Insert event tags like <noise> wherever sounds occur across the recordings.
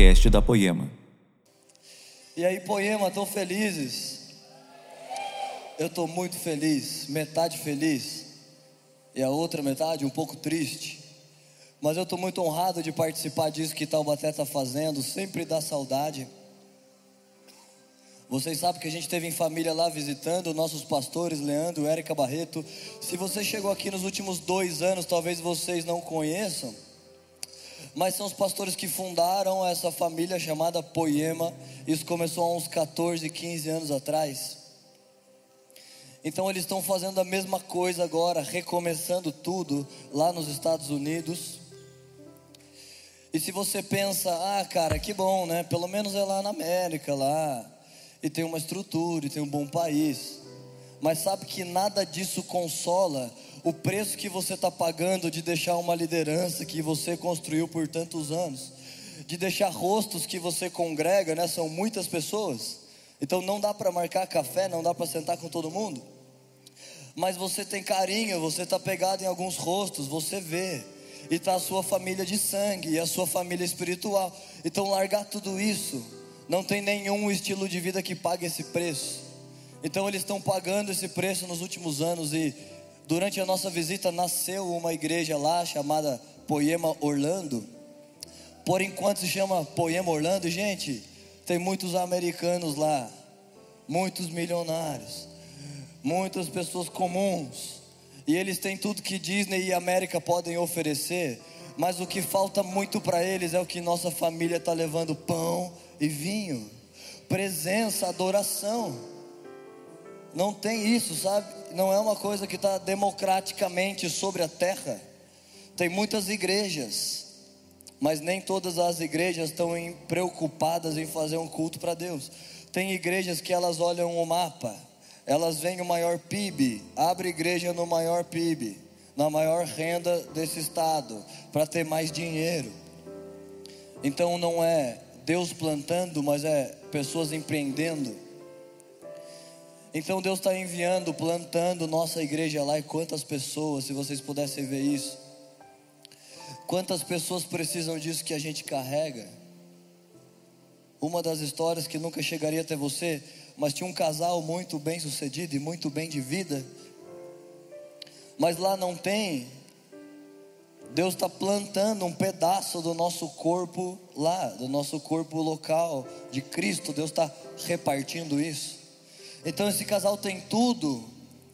podcast da Poema. E aí, Poema, estão felizes? Eu estou muito feliz, metade feliz e a outra metade um pouco triste. Mas eu estou muito honrado de participar disso que Taubaté está fazendo, sempre dá saudade. Vocês sabem que a gente teve em família lá visitando, nossos pastores, Leandro, Érica Barreto. Se você chegou aqui nos últimos dois anos, talvez vocês não conheçam, mas são os pastores que fundaram essa família chamada Poema. Isso começou há uns 14, 15 anos atrás. Então eles estão fazendo a mesma coisa agora, recomeçando tudo lá nos Estados Unidos. E se você pensa, ah, cara, que bom, né? Pelo menos é lá na América, lá e tem uma estrutura, e tem um bom país. Mas sabe que nada disso consola o preço que você está pagando de deixar uma liderança que você construiu por tantos anos, de deixar rostos que você congrega, né? São muitas pessoas. Então não dá para marcar café, não dá para sentar com todo mundo. Mas você tem carinho, você está pegado em alguns rostos, você vê. E está a sua família de sangue e a sua família espiritual. Então largar tudo isso não tem nenhum estilo de vida que pague esse preço. Então eles estão pagando esse preço nos últimos anos e durante a nossa visita nasceu uma igreja lá chamada Poema Orlando. Por enquanto se chama Poema Orlando, gente, tem muitos americanos lá, muitos milionários, muitas pessoas comuns. E eles têm tudo que Disney e América podem oferecer, mas o que falta muito para eles é o que nossa família está levando: pão e vinho, presença, adoração. Não tem isso, sabe? Não é uma coisa que está democraticamente sobre a terra. Tem muitas igrejas, mas nem todas as igrejas estão em, preocupadas em fazer um culto para Deus. Tem igrejas que elas olham o mapa, elas veem o maior PIB, abre igreja no maior PIB, na maior renda desse estado, para ter mais dinheiro. Então não é Deus plantando, mas é pessoas empreendendo. Então Deus está enviando, plantando nossa igreja lá. E quantas pessoas, se vocês pudessem ver isso, quantas pessoas precisam disso que a gente carrega? Uma das histórias que nunca chegaria até você, mas tinha um casal muito bem sucedido e muito bem de vida, mas lá não tem Deus está plantando um pedaço do nosso corpo lá, do nosso corpo local de Cristo. Deus está repartindo isso. Então esse casal tem tudo,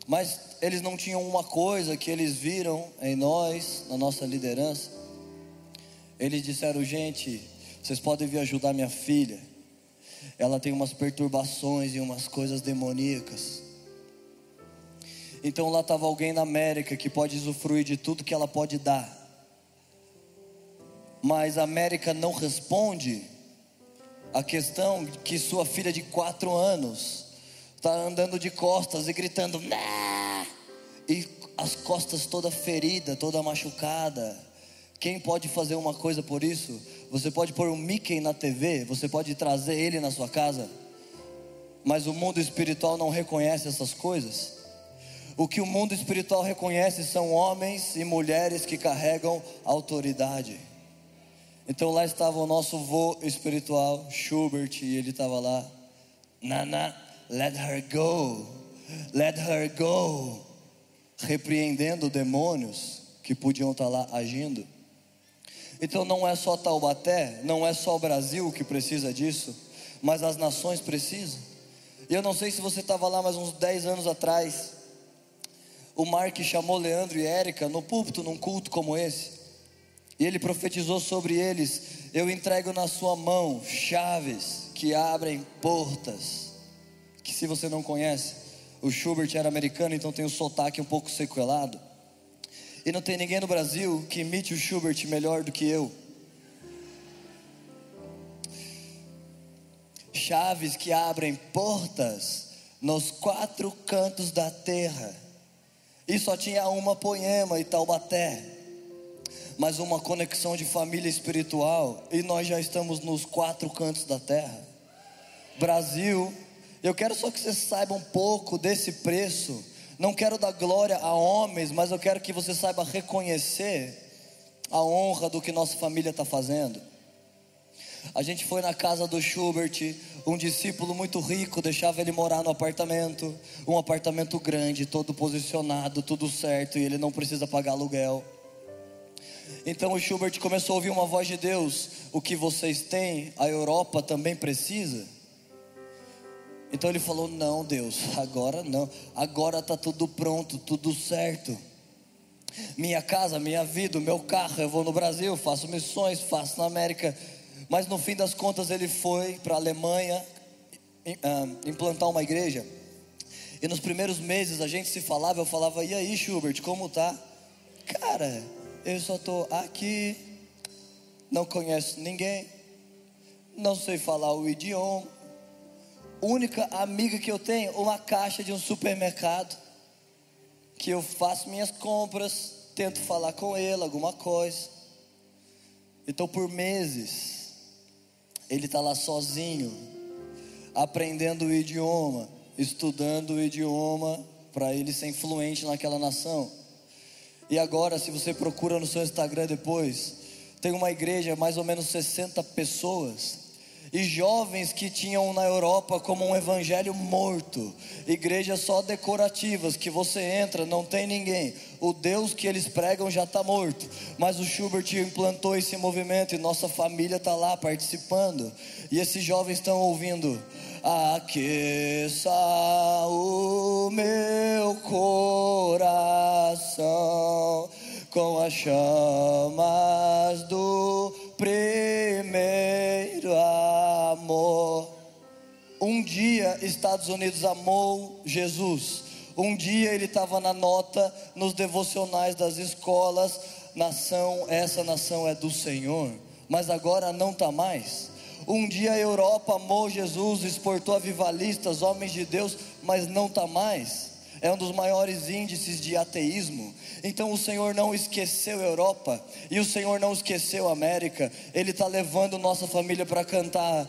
mas eles não tinham uma coisa que eles viram em nós, na nossa liderança. Eles disseram: gente, vocês podem vir ajudar minha filha. Ela tem umas perturbações e umas coisas demoníacas. Então lá estava alguém na América que pode usufruir de tudo que ela pode dar mas a América não responde a questão que sua filha de quatro anos está andando de costas e gritando Nah! e as costas toda ferida, toda machucada. Quem pode fazer uma coisa por isso? Você pode pôr um Mickey na TV, você pode trazer ele na sua casa, mas o mundo espiritual não reconhece essas coisas. O que o mundo espiritual reconhece são homens e mulheres que carregam autoridade. Então lá estava o nosso vô espiritual, Schubert, e ele estava lá. Nana, let her go, let her go. Repreendendo demônios que podiam estar lá agindo. Então não é só Taubaté, não é só o Brasil que precisa disso, mas as nações precisam. E eu não sei se você estava lá mais uns 10 anos atrás. O Mark chamou Leandro e Érica no púlpito, num culto como esse. E ele profetizou sobre eles: Eu entrego na sua mão chaves que abrem portas. Que se você não conhece, o Schubert era americano, então tem o sotaque um pouco sequelado. E não tem ninguém no Brasil que imite o Schubert melhor do que eu. Chaves que abrem portas nos quatro cantos da terra. E só tinha uma poema e Taubaté mas uma conexão de família espiritual, e nós já estamos nos quatro cantos da terra. Brasil, eu quero só que você saiba um pouco desse preço. Não quero dar glória a homens, mas eu quero que você saiba reconhecer a honra do que nossa família está fazendo. A gente foi na casa do Schubert, um discípulo muito rico, deixava ele morar no apartamento, um apartamento grande, todo posicionado, tudo certo, e ele não precisa pagar aluguel. Então o Schubert começou a ouvir uma voz de Deus: o que vocês têm, a Europa também precisa. Então ele falou: Não, Deus, agora não, agora está tudo pronto, tudo certo. Minha casa, minha vida, meu carro, eu vou no Brasil, faço missões, faço na América. Mas no fim das contas ele foi para a Alemanha ah, implantar uma igreja. E nos primeiros meses a gente se falava, eu falava: E aí, Schubert, como tá? Cara, eu só estou aqui, não conheço ninguém, não sei falar o idioma. Única amiga que eu tenho, uma caixa de um supermercado, que eu faço minhas compras, tento falar com ele alguma coisa. Então, por meses, ele está lá sozinho, aprendendo o idioma, estudando o idioma, para ele ser influente naquela nação. E agora, se você procura no seu Instagram depois, tem uma igreja, mais ou menos 60 pessoas, e jovens que tinham na Europa como um evangelho morto, igrejas só decorativas que você entra, não tem ninguém, o Deus que eles pregam já está morto, mas o Schubert implantou esse movimento e nossa família está lá participando, e esses jovens estão ouvindo aqueça o meu coração com as chamas do primeiro amor. Um dia Estados Unidos amou Jesus. Um dia ele estava na nota nos devocionais das escolas, nação, essa nação é do Senhor. Mas agora não está mais. Um dia a Europa amou Jesus, exportou avivalistas, homens de Deus, mas não está mais. É um dos maiores índices de ateísmo. Então o Senhor não esqueceu a Europa e o Senhor não esqueceu a América. Ele está levando nossa família para cantar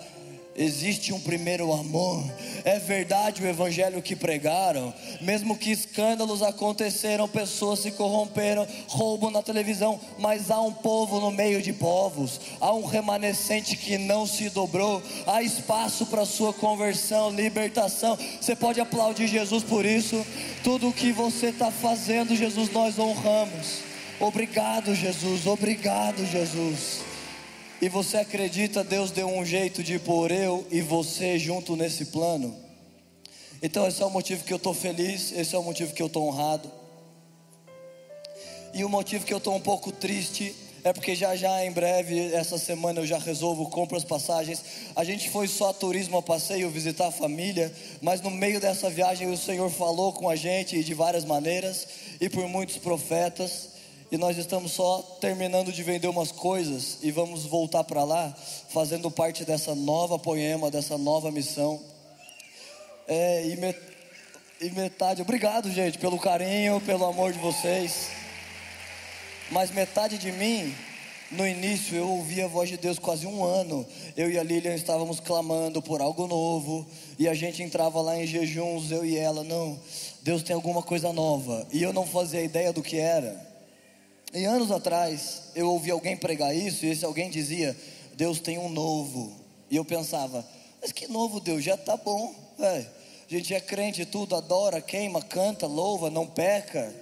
Existe um primeiro amor. É verdade o evangelho que pregaram. Mesmo que escândalos aconteceram, pessoas se corromperam, roubo na televisão, mas há um povo no meio de povos. Há um remanescente que não se dobrou. Há espaço para sua conversão, libertação. Você pode aplaudir Jesus por isso. Tudo o que você está fazendo, Jesus, nós honramos. Obrigado, Jesus. Obrigado, Jesus e você acredita Deus deu um jeito de pôr eu e você junto nesse plano? Então esse é o motivo que eu estou feliz, esse é o motivo que eu estou honrado. E o motivo que eu estou um pouco triste é porque já já em breve, essa semana eu já resolvo, compro as passagens. A gente foi só turismo a passeio, visitar a família, mas no meio dessa viagem o Senhor falou com a gente de várias maneiras e por muitos profetas e nós estamos só terminando de vender umas coisas e vamos voltar para lá, fazendo parte dessa nova poema, dessa nova missão. É, e, e metade, obrigado gente pelo carinho, pelo amor de vocês. Mas metade de mim, no início, eu ouvi a voz de Deus quase um ano. Eu e a Lilian estávamos clamando por algo novo. E a gente entrava lá em jejuns, eu e ela. Não, Deus tem alguma coisa nova. E eu não fazia ideia do que era. E anos atrás, eu ouvi alguém pregar isso, e esse alguém dizia: Deus tem um novo. E eu pensava: Mas que novo Deus? Já está bom. A gente é crente, tudo adora, queima, canta, louva, não peca.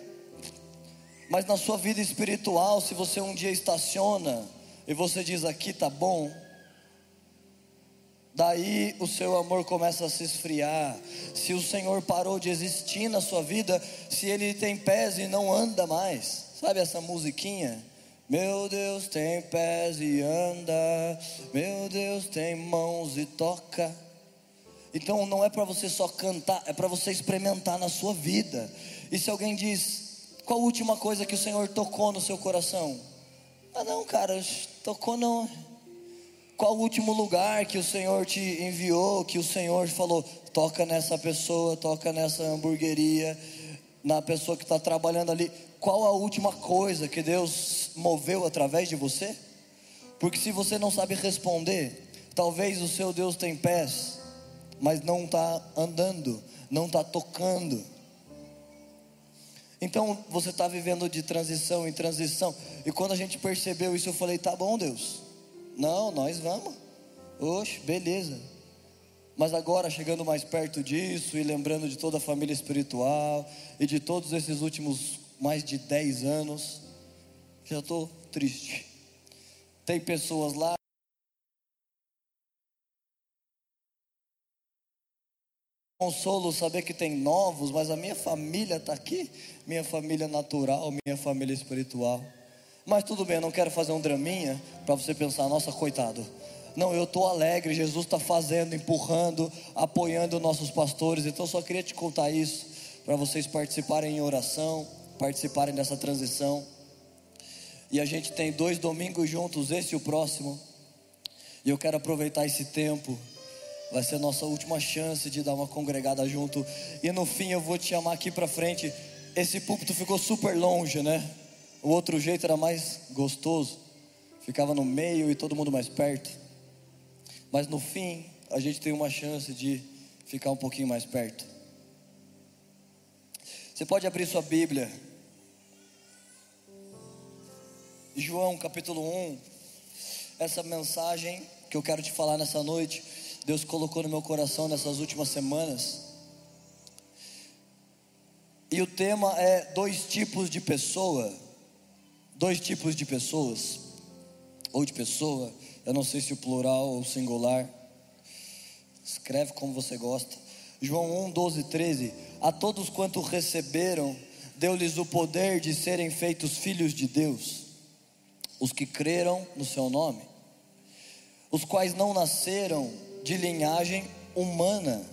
Mas na sua vida espiritual, se você um dia estaciona e você diz aqui tá bom, daí o seu amor começa a se esfriar. Se o Senhor parou de existir na sua vida, se ele tem pés e não anda mais, Sabe essa musiquinha? Meu Deus tem pés e anda, meu Deus tem mãos e toca. Então não é para você só cantar, é para você experimentar na sua vida. E se alguém diz, qual a última coisa que o Senhor tocou no seu coração? Ah, não, cara, tocou não. Qual o último lugar que o Senhor te enviou, que o Senhor falou, toca nessa pessoa, toca nessa hamburgueria, na pessoa que está trabalhando ali qual a última coisa que Deus moveu através de você? Porque se você não sabe responder, talvez o seu Deus tem pés, mas não está andando, não está tocando. Então você está vivendo de transição em transição. E quando a gente percebeu isso, eu falei: tá bom, Deus. Não, nós vamos. Oxe, beleza. Mas agora, chegando mais perto disso e lembrando de toda a família espiritual e de todos esses últimos mais de 10 anos, já estou triste. Tem pessoas lá. Consolo saber que tem novos, mas a minha família está aqui, minha família natural, minha família espiritual. Mas tudo bem, eu não quero fazer um draminha para você pensar, nossa, coitado não, eu estou alegre, Jesus está fazendo, empurrando, apoiando nossos pastores. Então, só queria te contar isso, para vocês participarem em oração, participarem dessa transição. E a gente tem dois domingos juntos, esse e o próximo. E eu quero aproveitar esse tempo. Vai ser nossa última chance de dar uma congregada junto. E no fim eu vou te chamar aqui para frente. Esse púlpito ficou super longe, né? O outro jeito era mais gostoso. Ficava no meio e todo mundo mais perto. Mas no fim, a gente tem uma chance de ficar um pouquinho mais perto. Você pode abrir sua Bíblia. João capítulo 1. Essa mensagem que eu quero te falar nessa noite, Deus colocou no meu coração nessas últimas semanas. E o tema é dois tipos de pessoa. Dois tipos de pessoas. Ou de pessoa. Eu não sei se o plural ou singular. Escreve como você gosta. João 1, 12, 13. A todos quanto receberam, deu-lhes o poder de serem feitos filhos de Deus, os que creram no seu nome, os quais não nasceram de linhagem humana,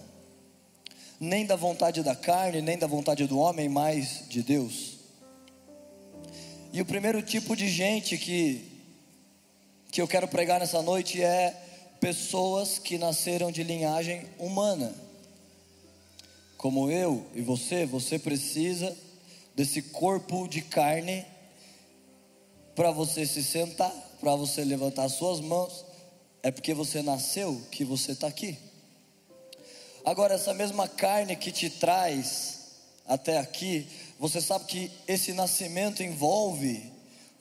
nem da vontade da carne, nem da vontade do homem, mas de Deus. E o primeiro tipo de gente que que eu quero pregar nessa noite é pessoas que nasceram de linhagem humana. Como eu e você, você precisa desse corpo de carne para você se sentar, para você levantar suas mãos. É porque você nasceu que você está aqui. Agora, essa mesma carne que te traz até aqui, você sabe que esse nascimento envolve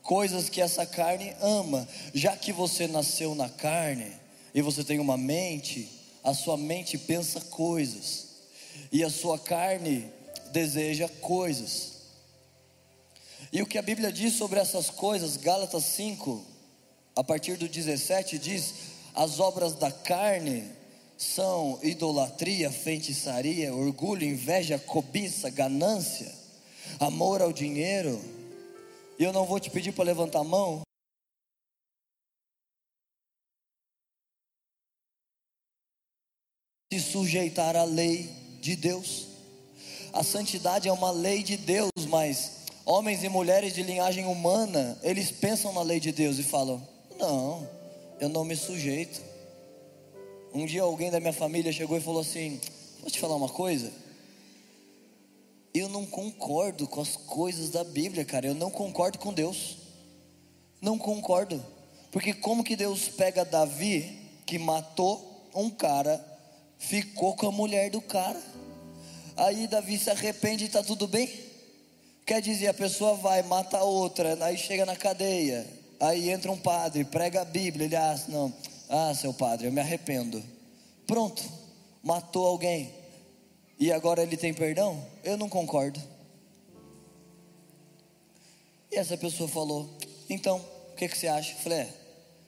coisas que essa carne ama. Já que você nasceu na carne e você tem uma mente, a sua mente pensa coisas e a sua carne deseja coisas. E o que a Bíblia diz sobre essas coisas, Gálatas 5, a partir do 17, diz: as obras da carne são idolatria, feitiçaria, orgulho, inveja, cobiça, ganância, amor ao dinheiro e eu não vou te pedir para levantar a mão. Se sujeitar à lei de Deus. A santidade é uma lei de Deus, mas homens e mulheres de linhagem humana, eles pensam na lei de Deus e falam: Não, eu não me sujeito. Um dia alguém da minha família chegou e falou assim: Vou te falar uma coisa. Eu não concordo com as coisas da Bíblia, cara. Eu não concordo com Deus. Não concordo. Porque como que Deus pega Davi, que matou um cara, ficou com a mulher do cara? Aí Davi se arrepende e está tudo bem? Quer dizer, a pessoa vai, mata outra, aí chega na cadeia, aí entra um padre, prega a Bíblia, ele, ah, não, ah, seu padre, eu me arrependo. Pronto, matou alguém e agora ele tem perdão? Eu não concordo. E essa pessoa falou: Então, o que, que você acha? Eu falei: É,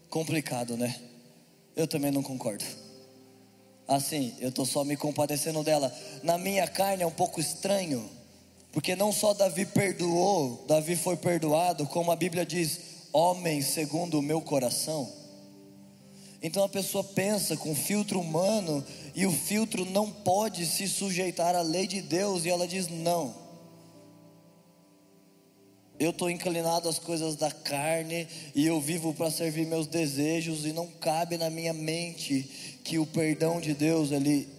complicado, né? Eu também não concordo. Assim, eu estou só me compadecendo dela. Na minha carne é um pouco estranho, porque não só Davi perdoou, Davi foi perdoado, como a Bíblia diz: homem segundo o meu coração. Então a pessoa pensa com filtro humano e o filtro não pode se sujeitar à lei de Deus e ela diz não. Eu estou inclinado às coisas da carne e eu vivo para servir meus desejos e não cabe na minha mente que o perdão de Deus ele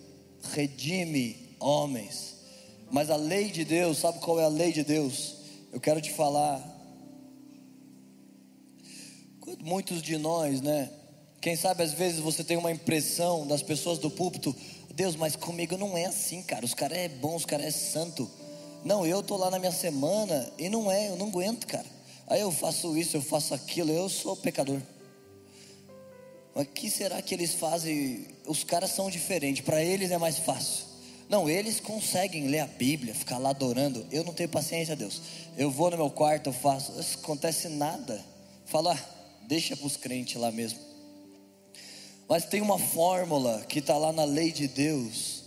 redime homens. Mas a lei de Deus, sabe qual é a lei de Deus? Eu quero te falar. Muitos de nós, né? Quem sabe às vezes você tem uma impressão das pessoas do púlpito, Deus, mas comigo não é assim, cara. Os caras é bom, os caras é santo. Não, eu tô lá na minha semana e não é, eu não aguento, cara. Aí eu faço isso, eu faço aquilo, eu sou pecador. Mas que será que eles fazem? Os caras são diferentes, para eles é mais fácil. Não, eles conseguem ler a Bíblia, ficar lá adorando. Eu não tenho paciência, Deus. Eu vou no meu quarto, eu faço. Não acontece nada. Fala, ah, deixa para os crentes lá mesmo. Mas tem uma fórmula que está lá na lei de Deus.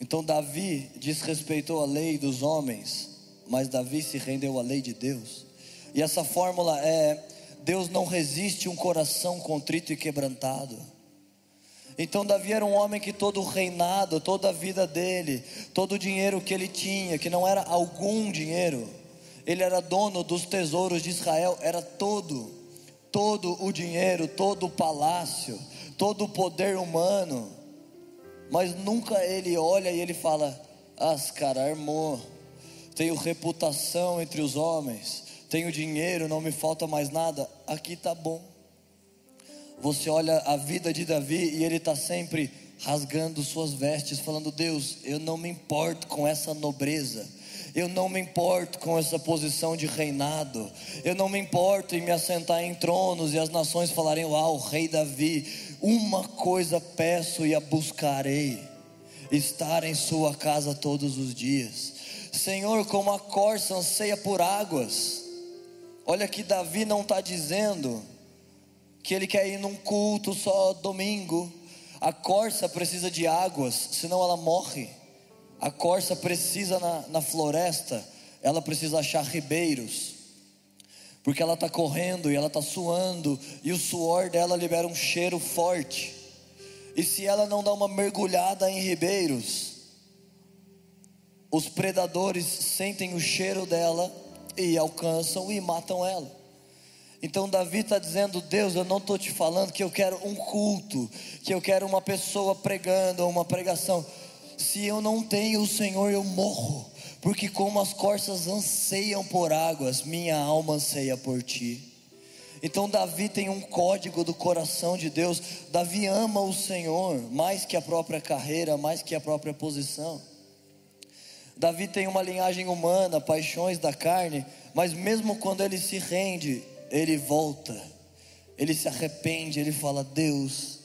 Então Davi desrespeitou a lei dos homens, mas Davi se rendeu à lei de Deus. E essa fórmula é: Deus não resiste um coração contrito e quebrantado. Então Davi era um homem que todo o reinado, toda a vida dele, todo o dinheiro que ele tinha, que não era algum dinheiro, ele era dono dos tesouros de Israel, era todo, todo o dinheiro, todo o palácio, todo o poder humano. Mas nunca ele olha e ele fala: "Ah, cara, armou. Tenho reputação entre os homens, tenho dinheiro, não me falta mais nada. Aqui tá bom." Você olha a vida de Davi e ele está sempre rasgando suas vestes, falando: Deus, eu não me importo com essa nobreza. Eu não me importo com essa posição de reinado. Eu não me importo em me assentar em tronos e as nações falarem: Uau, rei Davi, uma coisa peço e a buscarei: estar em sua casa todos os dias. Senhor, como a corça anseia por águas. Olha que Davi não está dizendo que ele quer ir num culto só domingo. A corça precisa de águas, senão ela morre. A corça precisa na, na floresta, ela precisa achar ribeiros, porque ela está correndo e ela está suando, e o suor dela libera um cheiro forte. E se ela não dá uma mergulhada em ribeiros, os predadores sentem o cheiro dela e alcançam e matam ela. Então Davi está dizendo: Deus, eu não estou te falando que eu quero um culto, que eu quero uma pessoa pregando, uma pregação. Se eu não tenho o Senhor, eu morro, porque como as corças anseiam por águas, minha alma anseia por ti. Então Davi tem um código do coração de Deus. Davi ama o Senhor mais que a própria carreira, mais que a própria posição. Davi tem uma linhagem humana, paixões da carne, mas mesmo quando ele se rende, ele volta, ele se arrepende, ele fala: Deus,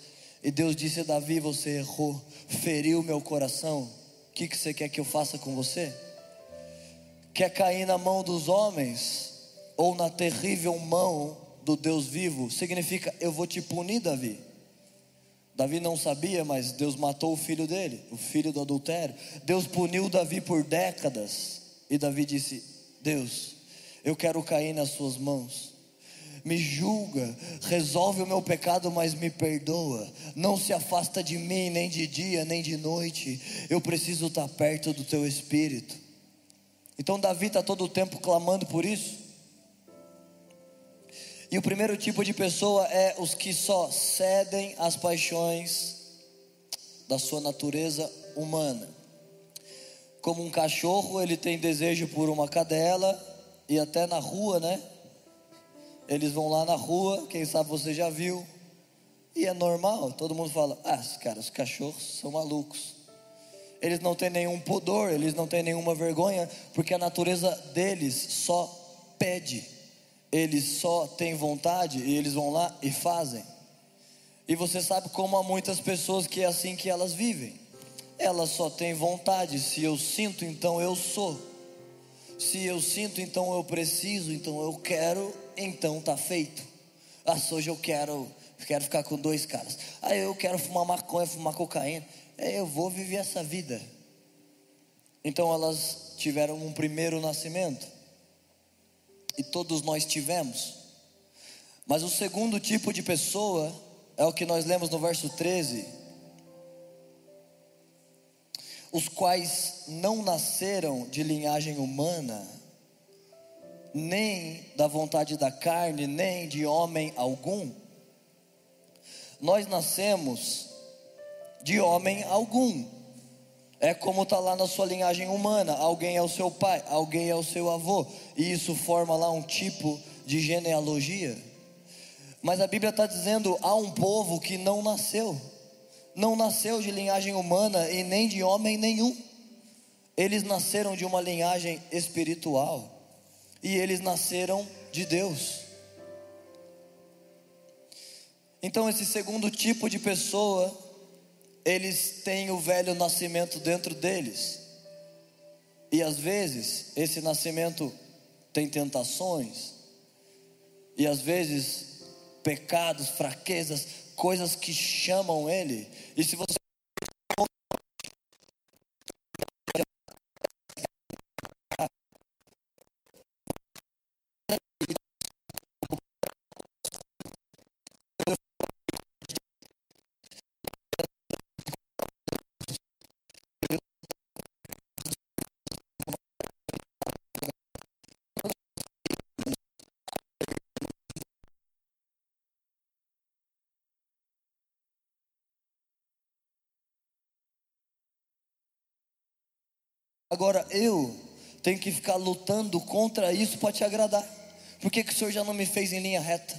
e Deus disse a Davi: Você errou, feriu meu coração. O que, que você quer que eu faça com você? Quer cair na mão dos homens ou na terrível mão do Deus vivo? Significa: Eu vou te punir, Davi. Davi não sabia, mas Deus matou o filho dele, o filho do adultério. Deus puniu Davi por décadas. E Davi disse: Deus, eu quero cair nas suas mãos me julga, resolve o meu pecado, mas me perdoa. Não se afasta de mim, nem de dia, nem de noite. Eu preciso estar perto do teu espírito. Então, Davi está todo o tempo clamando por isso. E o primeiro tipo de pessoa é os que só cedem às paixões da sua natureza humana. Como um cachorro, ele tem desejo por uma cadela, e até na rua, né? Eles vão lá na rua, quem sabe você já viu, e é normal, todo mundo fala: ah, cara, os cachorros são malucos. Eles não têm nenhum pudor, eles não têm nenhuma vergonha, porque a natureza deles só pede, eles só têm vontade e eles vão lá e fazem. E você sabe como há muitas pessoas que é assim que elas vivem. Elas só têm vontade, se eu sinto, então eu sou. Se eu sinto, então eu preciso, então eu quero, então tá feito. Ah, hoje eu quero, quero ficar com dois caras. Ah, eu quero fumar maconha, fumar cocaína. É, eu vou viver essa vida. Então elas tiveram um primeiro nascimento. E todos nós tivemos. Mas o segundo tipo de pessoa é o que nós lemos no verso 13. Os quais não nasceram de linhagem humana, nem da vontade da carne, nem de homem algum. Nós nascemos de homem algum. É como está lá na sua linhagem humana: alguém é o seu pai, alguém é o seu avô, e isso forma lá um tipo de genealogia. Mas a Bíblia está dizendo: há um povo que não nasceu, não nasceu de linhagem humana e nem de homem nenhum, eles nasceram de uma linhagem espiritual e eles nasceram de Deus. Então, esse segundo tipo de pessoa, eles têm o velho nascimento dentro deles. E às vezes, esse nascimento tem tentações, e às vezes, pecados, fraquezas, coisas que chamam ele. E se você Agora eu tenho que ficar lutando contra isso para te agradar. Por que, que o Senhor já não me fez em linha reta?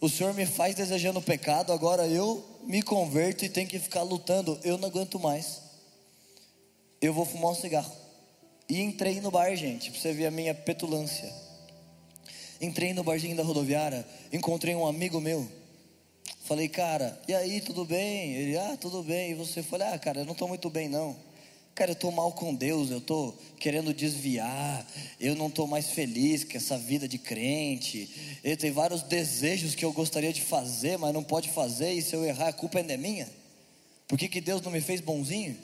O Senhor me faz desejando pecado, agora eu me converto e tenho que ficar lutando. Eu não aguento mais. Eu vou fumar um cigarro. E entrei no bar, gente, para você ver a minha petulância. Entrei no barzinho da rodoviária, encontrei um amigo meu. Falei, cara, e aí, tudo bem? Ele, ah, tudo bem. E você? Falei, ah, cara, eu não estou muito bem, não. Cara, eu estou mal com Deus, eu estou querendo desviar, eu não estou mais feliz com essa vida de crente. Eu tenho vários desejos que eu gostaria de fazer, mas não pode fazer, e se eu errar, a culpa ainda é minha. Por que, que Deus não me fez bonzinho?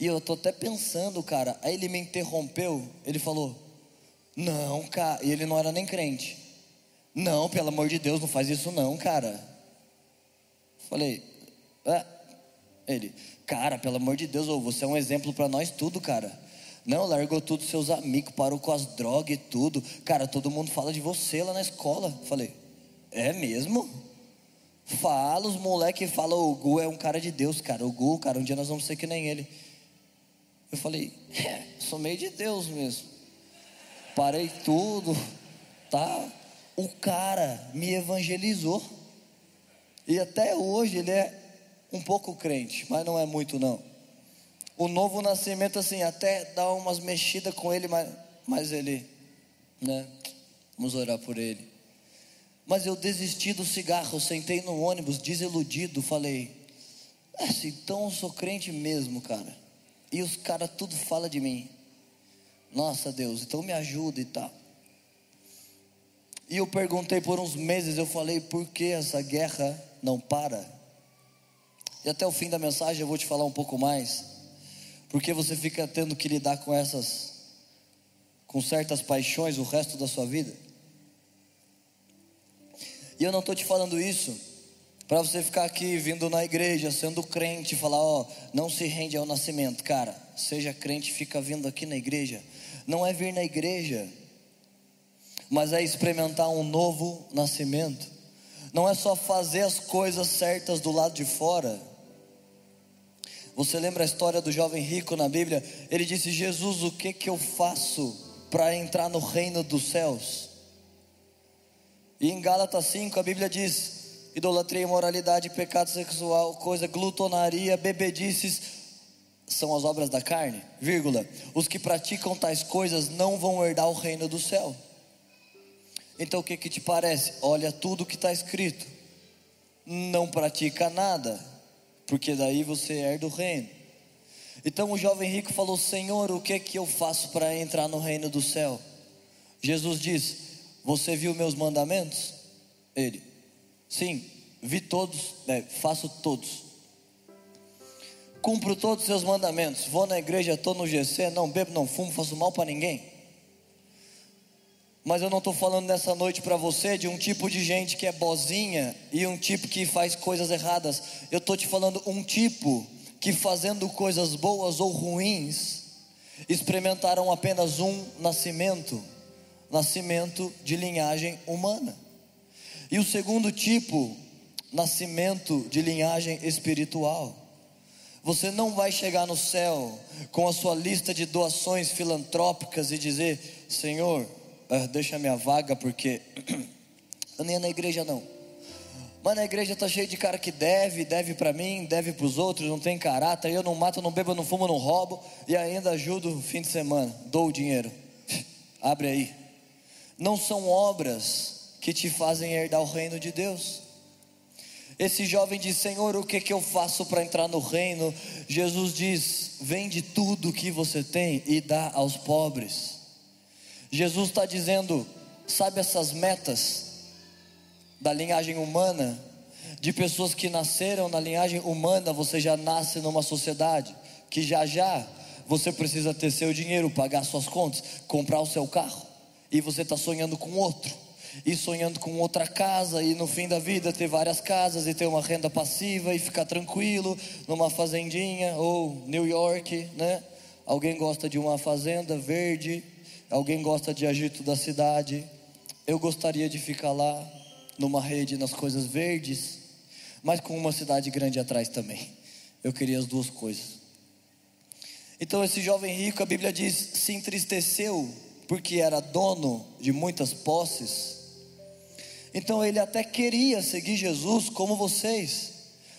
E eu estou até pensando, cara. Aí ele me interrompeu, ele falou: Não, cara, e ele não era nem crente. Não, pelo amor de Deus, não faz isso não, cara. Falei, é. Ele, Cara, pelo amor de Deus, você é um exemplo para nós tudo, cara. Não, largou tudo, seus amigos, parou com as drogas e tudo. Cara, todo mundo fala de você lá na escola. Falei, é mesmo? Fala, os moleque falam, o Gu é um cara de Deus, cara. O Gu, cara, um dia nós vamos ser que nem ele. Eu falei, é, sou meio de Deus mesmo. Parei tudo, tá? O cara me evangelizou. E até hoje ele é um pouco crente, mas não é muito não. O novo nascimento, assim, até dá umas mexidas com ele, mas, mas ele, né? Vamos orar por ele. Mas eu desisti do cigarro, sentei no ônibus, desiludido, falei, é, então eu sou crente mesmo, cara. E os caras tudo fala de mim. Nossa Deus, então me ajuda e tal. E eu perguntei por uns meses, eu falei, por que essa guerra não para? E até o fim da mensagem eu vou te falar um pouco mais, porque você fica tendo que lidar com essas, com certas paixões o resto da sua vida. E eu não estou te falando isso para você ficar aqui vindo na igreja, sendo crente, falar: Ó, não se rende ao nascimento. Cara, seja crente, fica vindo aqui na igreja. Não é vir na igreja, mas é experimentar um novo nascimento. Não é só fazer as coisas certas do lado de fora, você lembra a história do jovem rico na Bíblia? Ele disse: Jesus, o que que eu faço para entrar no reino dos céus? E em Gálatas 5 a Bíblia diz: idolatria, imoralidade, pecado sexual, coisa, glutonaria, bebedices, são as obras da carne, vírgula. Os que praticam tais coisas não vão herdar o reino do céu. Então o que que te parece? Olha tudo que está escrito. Não pratica nada porque daí você herda o reino. Então o jovem rico falou: Senhor, o que é que eu faço para entrar no reino do céu? Jesus diz: Você viu meus mandamentos? Ele: Sim, vi todos, é, faço todos. Cumpro todos os seus mandamentos. Vou na igreja, estou no GC, não bebo, não fumo, faço mal para ninguém. Mas eu não estou falando nessa noite para você de um tipo de gente que é bozinha e um tipo que faz coisas erradas. Eu estou te falando um tipo que fazendo coisas boas ou ruins experimentaram apenas um nascimento, nascimento de linhagem humana. E o segundo tipo, nascimento de linhagem espiritual. Você não vai chegar no céu com a sua lista de doações filantrópicas e dizer: Senhor, ah, deixa a minha vaga porque <clears throat> eu nem ia na igreja não. Mas na igreja tá cheio de cara que deve, deve para mim, deve para os outros, não tem caráter. Eu não mato, não bebo, não fumo, não roubo e ainda ajudo o fim de semana, dou o dinheiro. <sniffs> Abre aí. Não são obras que te fazem herdar o reino de Deus. Esse jovem diz: Senhor, o que, que eu faço para entrar no reino? Jesus diz: Vende tudo que você tem e dá aos pobres. Jesus está dizendo: Sabe essas metas da linhagem humana? De pessoas que nasceram na linhagem humana, você já nasce numa sociedade que já já você precisa ter seu dinheiro, pagar suas contas, comprar o seu carro, e você está sonhando com outro e sonhando com outra casa e no fim da vida ter várias casas e ter uma renda passiva e ficar tranquilo numa fazendinha ou New York, né? Alguém gosta de uma fazenda verde, alguém gosta de agito da cidade. Eu gostaria de ficar lá numa rede nas coisas verdes, mas com uma cidade grande atrás também. Eu queria as duas coisas. Então esse jovem rico, a Bíblia diz, se entristeceu porque era dono de muitas posses então ele até queria seguir Jesus como vocês.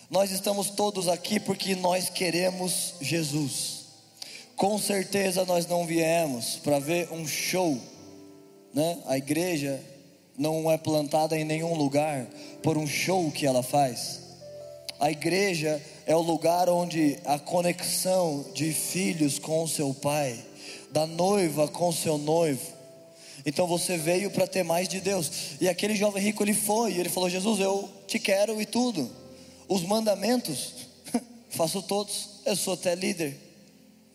Nós estamos todos aqui porque nós queremos Jesus. Com certeza nós não viemos para ver um show, né? A igreja não é plantada em nenhum lugar por um show que ela faz. A igreja é o lugar onde a conexão de filhos com o seu pai, da noiva com o seu noivo, então você veio para ter mais de Deus. E aquele jovem rico ele foi, e ele falou: Jesus, eu te quero e tudo. Os mandamentos, <laughs> faço todos, eu sou até líder.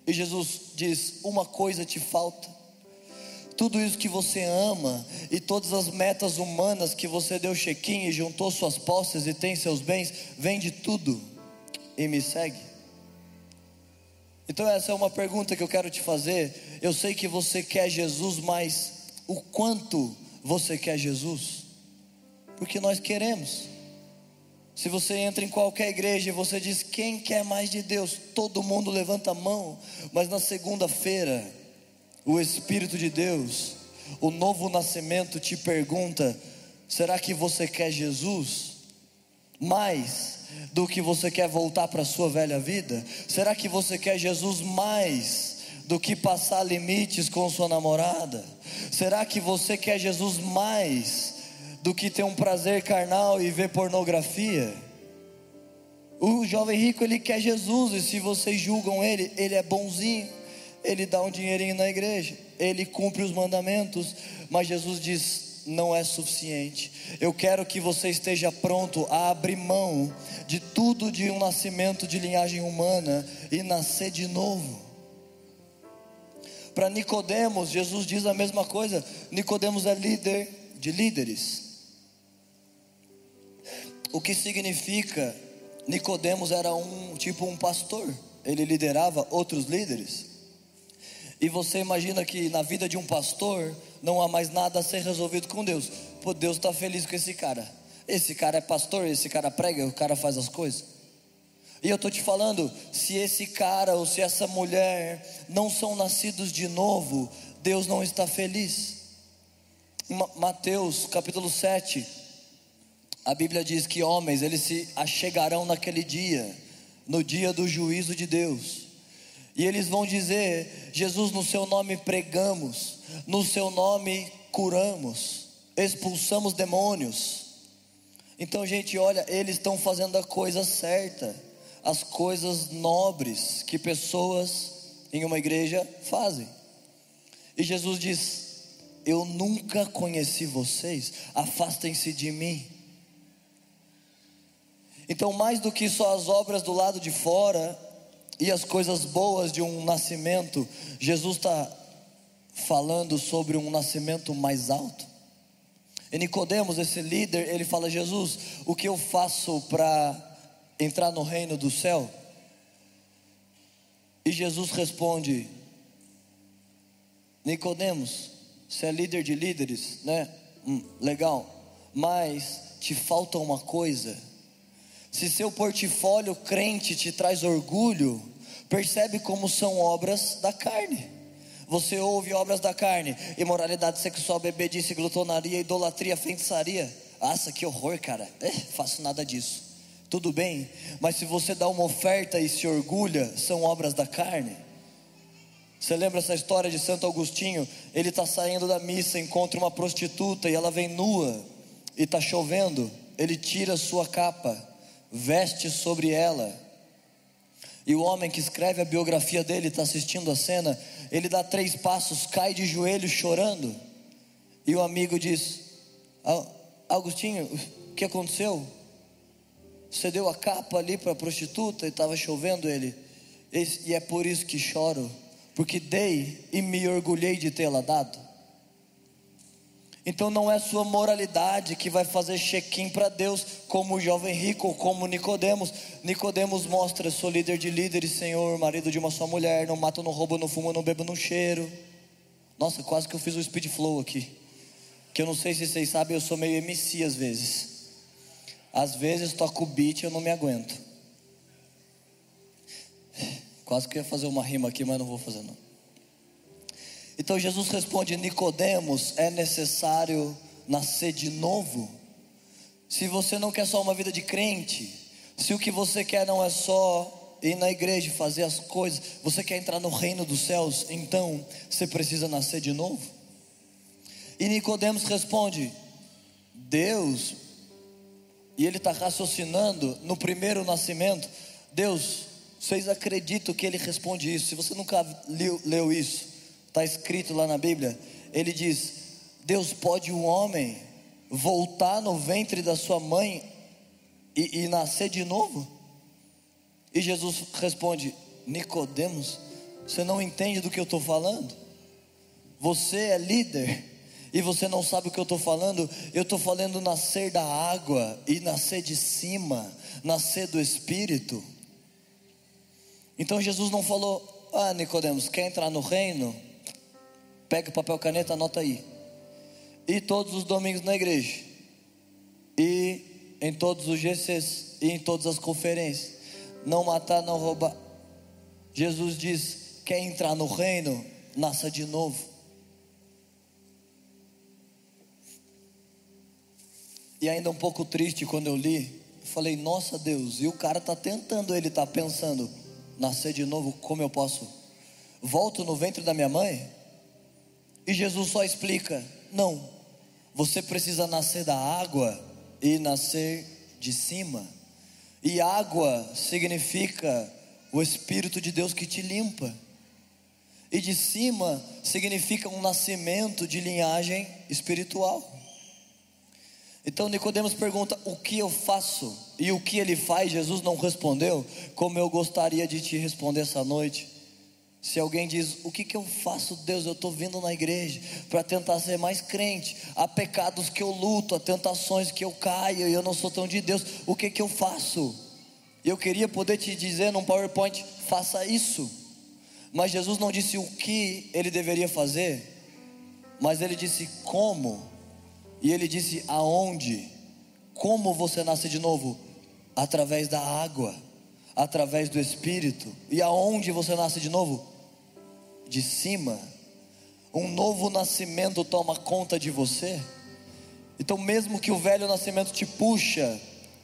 E Jesus diz: Uma coisa te falta. Tudo isso que você ama e todas as metas humanas que você deu check-in e juntou suas posses e tem seus bens, vende tudo e me segue. Então, essa é uma pergunta que eu quero te fazer. Eu sei que você quer Jesus, mas o quanto você quer Jesus, porque nós queremos. Se você entra em qualquer igreja e você diz quem quer mais de Deus, todo mundo levanta a mão, mas na segunda-feira, o Espírito de Deus, o novo nascimento te pergunta: será que você quer Jesus mais do que você quer voltar para a sua velha vida? Será que você quer Jesus mais do que passar limites com sua namorada? Será que você quer Jesus mais do que ter um prazer carnal e ver pornografia? O jovem rico ele quer Jesus e se vocês julgam ele, ele é bonzinho, ele dá um dinheirinho na igreja, ele cumpre os mandamentos, mas Jesus diz: não é suficiente. Eu quero que você esteja pronto a abrir mão de tudo de um nascimento de linhagem humana e nascer de novo. Para Nicodemos, Jesus diz a mesma coisa. Nicodemos é líder de líderes. O que significa Nicodemos era um tipo um pastor. Ele liderava outros líderes. E você imagina que na vida de um pastor não há mais nada a ser resolvido com Deus. Pô, Deus está feliz com esse cara. Esse cara é pastor, esse cara prega, o cara faz as coisas. E eu estou te falando, se esse cara ou se essa mulher não são nascidos de novo, Deus não está feliz. Mateus capítulo 7, a Bíblia diz que homens, eles se achegarão naquele dia, no dia do juízo de Deus. E eles vão dizer: Jesus, no seu nome pregamos, no seu nome curamos, expulsamos demônios. Então, gente, olha, eles estão fazendo a coisa certa as coisas nobres que pessoas em uma igreja fazem. E Jesus diz: Eu nunca conheci vocês, afastem-se de mim. Então, mais do que só as obras do lado de fora e as coisas boas de um nascimento, Jesus está falando sobre um nascimento mais alto. E Nicodemos, esse líder, ele fala: Jesus, o que eu faço para entrar no reino do céu? E Jesus responde: Nicodemos, você é líder de líderes, né? Hum, legal. Mas te falta uma coisa. Se seu portfólio crente te traz orgulho, percebe como são obras da carne. Você ouve obras da carne, imoralidade sexual, bebedice, glutonaria, idolatria, feitiçaria. Nossa, que horror, cara. É, faço nada disso tudo bem, mas se você dá uma oferta e se orgulha, são obras da carne. Você lembra essa história de Santo Agostinho? Ele está saindo da missa, encontra uma prostituta e ela vem nua e está chovendo. ele tira sua capa, veste sobre ela. E o homem que escreve a biografia dele está assistindo a cena, ele dá três passos, cai de joelhos chorando. E o amigo diz: Agostinho, o que aconteceu? Você deu a capa ali para a prostituta e estava chovendo ele. E é por isso que choro, porque dei e me orgulhei de tê-la dado. Então não é sua moralidade que vai fazer check-in para Deus, como o jovem rico ou como Nicodemos. Nicodemos mostra: sou líder de líderes, Senhor, marido de uma só mulher, não mato, não roubo, não fumo, não bebo, não cheiro. Nossa, quase que eu fiz um speed flow aqui. Que eu não sei se vocês sabem, eu sou meio MC às vezes. Às vezes toco o beat e eu não me aguento. <sighs> Quase que ia fazer uma rima aqui, mas não vou fazer não. Então Jesus responde: Nicodemos, é necessário nascer de novo? Se você não quer só uma vida de crente, se o que você quer não é só ir na igreja e fazer as coisas, você quer entrar no reino dos céus, então você precisa nascer de novo? E Nicodemos responde: Deus e ele está raciocinando no primeiro nascimento. Deus, vocês acreditam que ele responde isso? Se você nunca leu, leu isso, está escrito lá na Bíblia. Ele diz: Deus pode um homem voltar no ventre da sua mãe e, e nascer de novo? E Jesus responde: Nicodemos, você não entende do que eu estou falando? Você é líder e você não sabe o que eu estou falando, eu estou falando nascer da água e nascer de cima, nascer do Espírito. Então Jesus não falou, ah Nicodemos, quer entrar no reino? Pega o papel caneta, anota aí. E todos os domingos na igreja. E em todos os GCs e em todas as conferências. Não matar, não roubar. Jesus diz: quer entrar no reino? Nasça de novo. E ainda um pouco triste quando eu li, eu falei, nossa Deus, e o cara está tentando, ele está pensando, nascer de novo, como eu posso? Volto no ventre da minha mãe? E Jesus só explica: não, você precisa nascer da água e nascer de cima. E água significa o Espírito de Deus que te limpa. E de cima significa um nascimento de linhagem espiritual. Então Nicodemos pergunta: "O que eu faço?" E o que ele faz? Jesus não respondeu, como eu gostaria de te responder essa noite. Se alguém diz: "O que que eu faço, Deus? Eu estou vindo na igreja para tentar ser mais crente. Há pecados que eu luto, há tentações que eu caio e eu não sou tão de Deus. O que que eu faço?" Eu queria poder te dizer num PowerPoint: "Faça isso." Mas Jesus não disse o que ele deveria fazer, mas ele disse como e ele disse: Aonde? Como você nasce de novo? Através da água, através do Espírito. E aonde você nasce de novo? De cima. Um novo nascimento toma conta de você. Então, mesmo que o velho nascimento te puxa,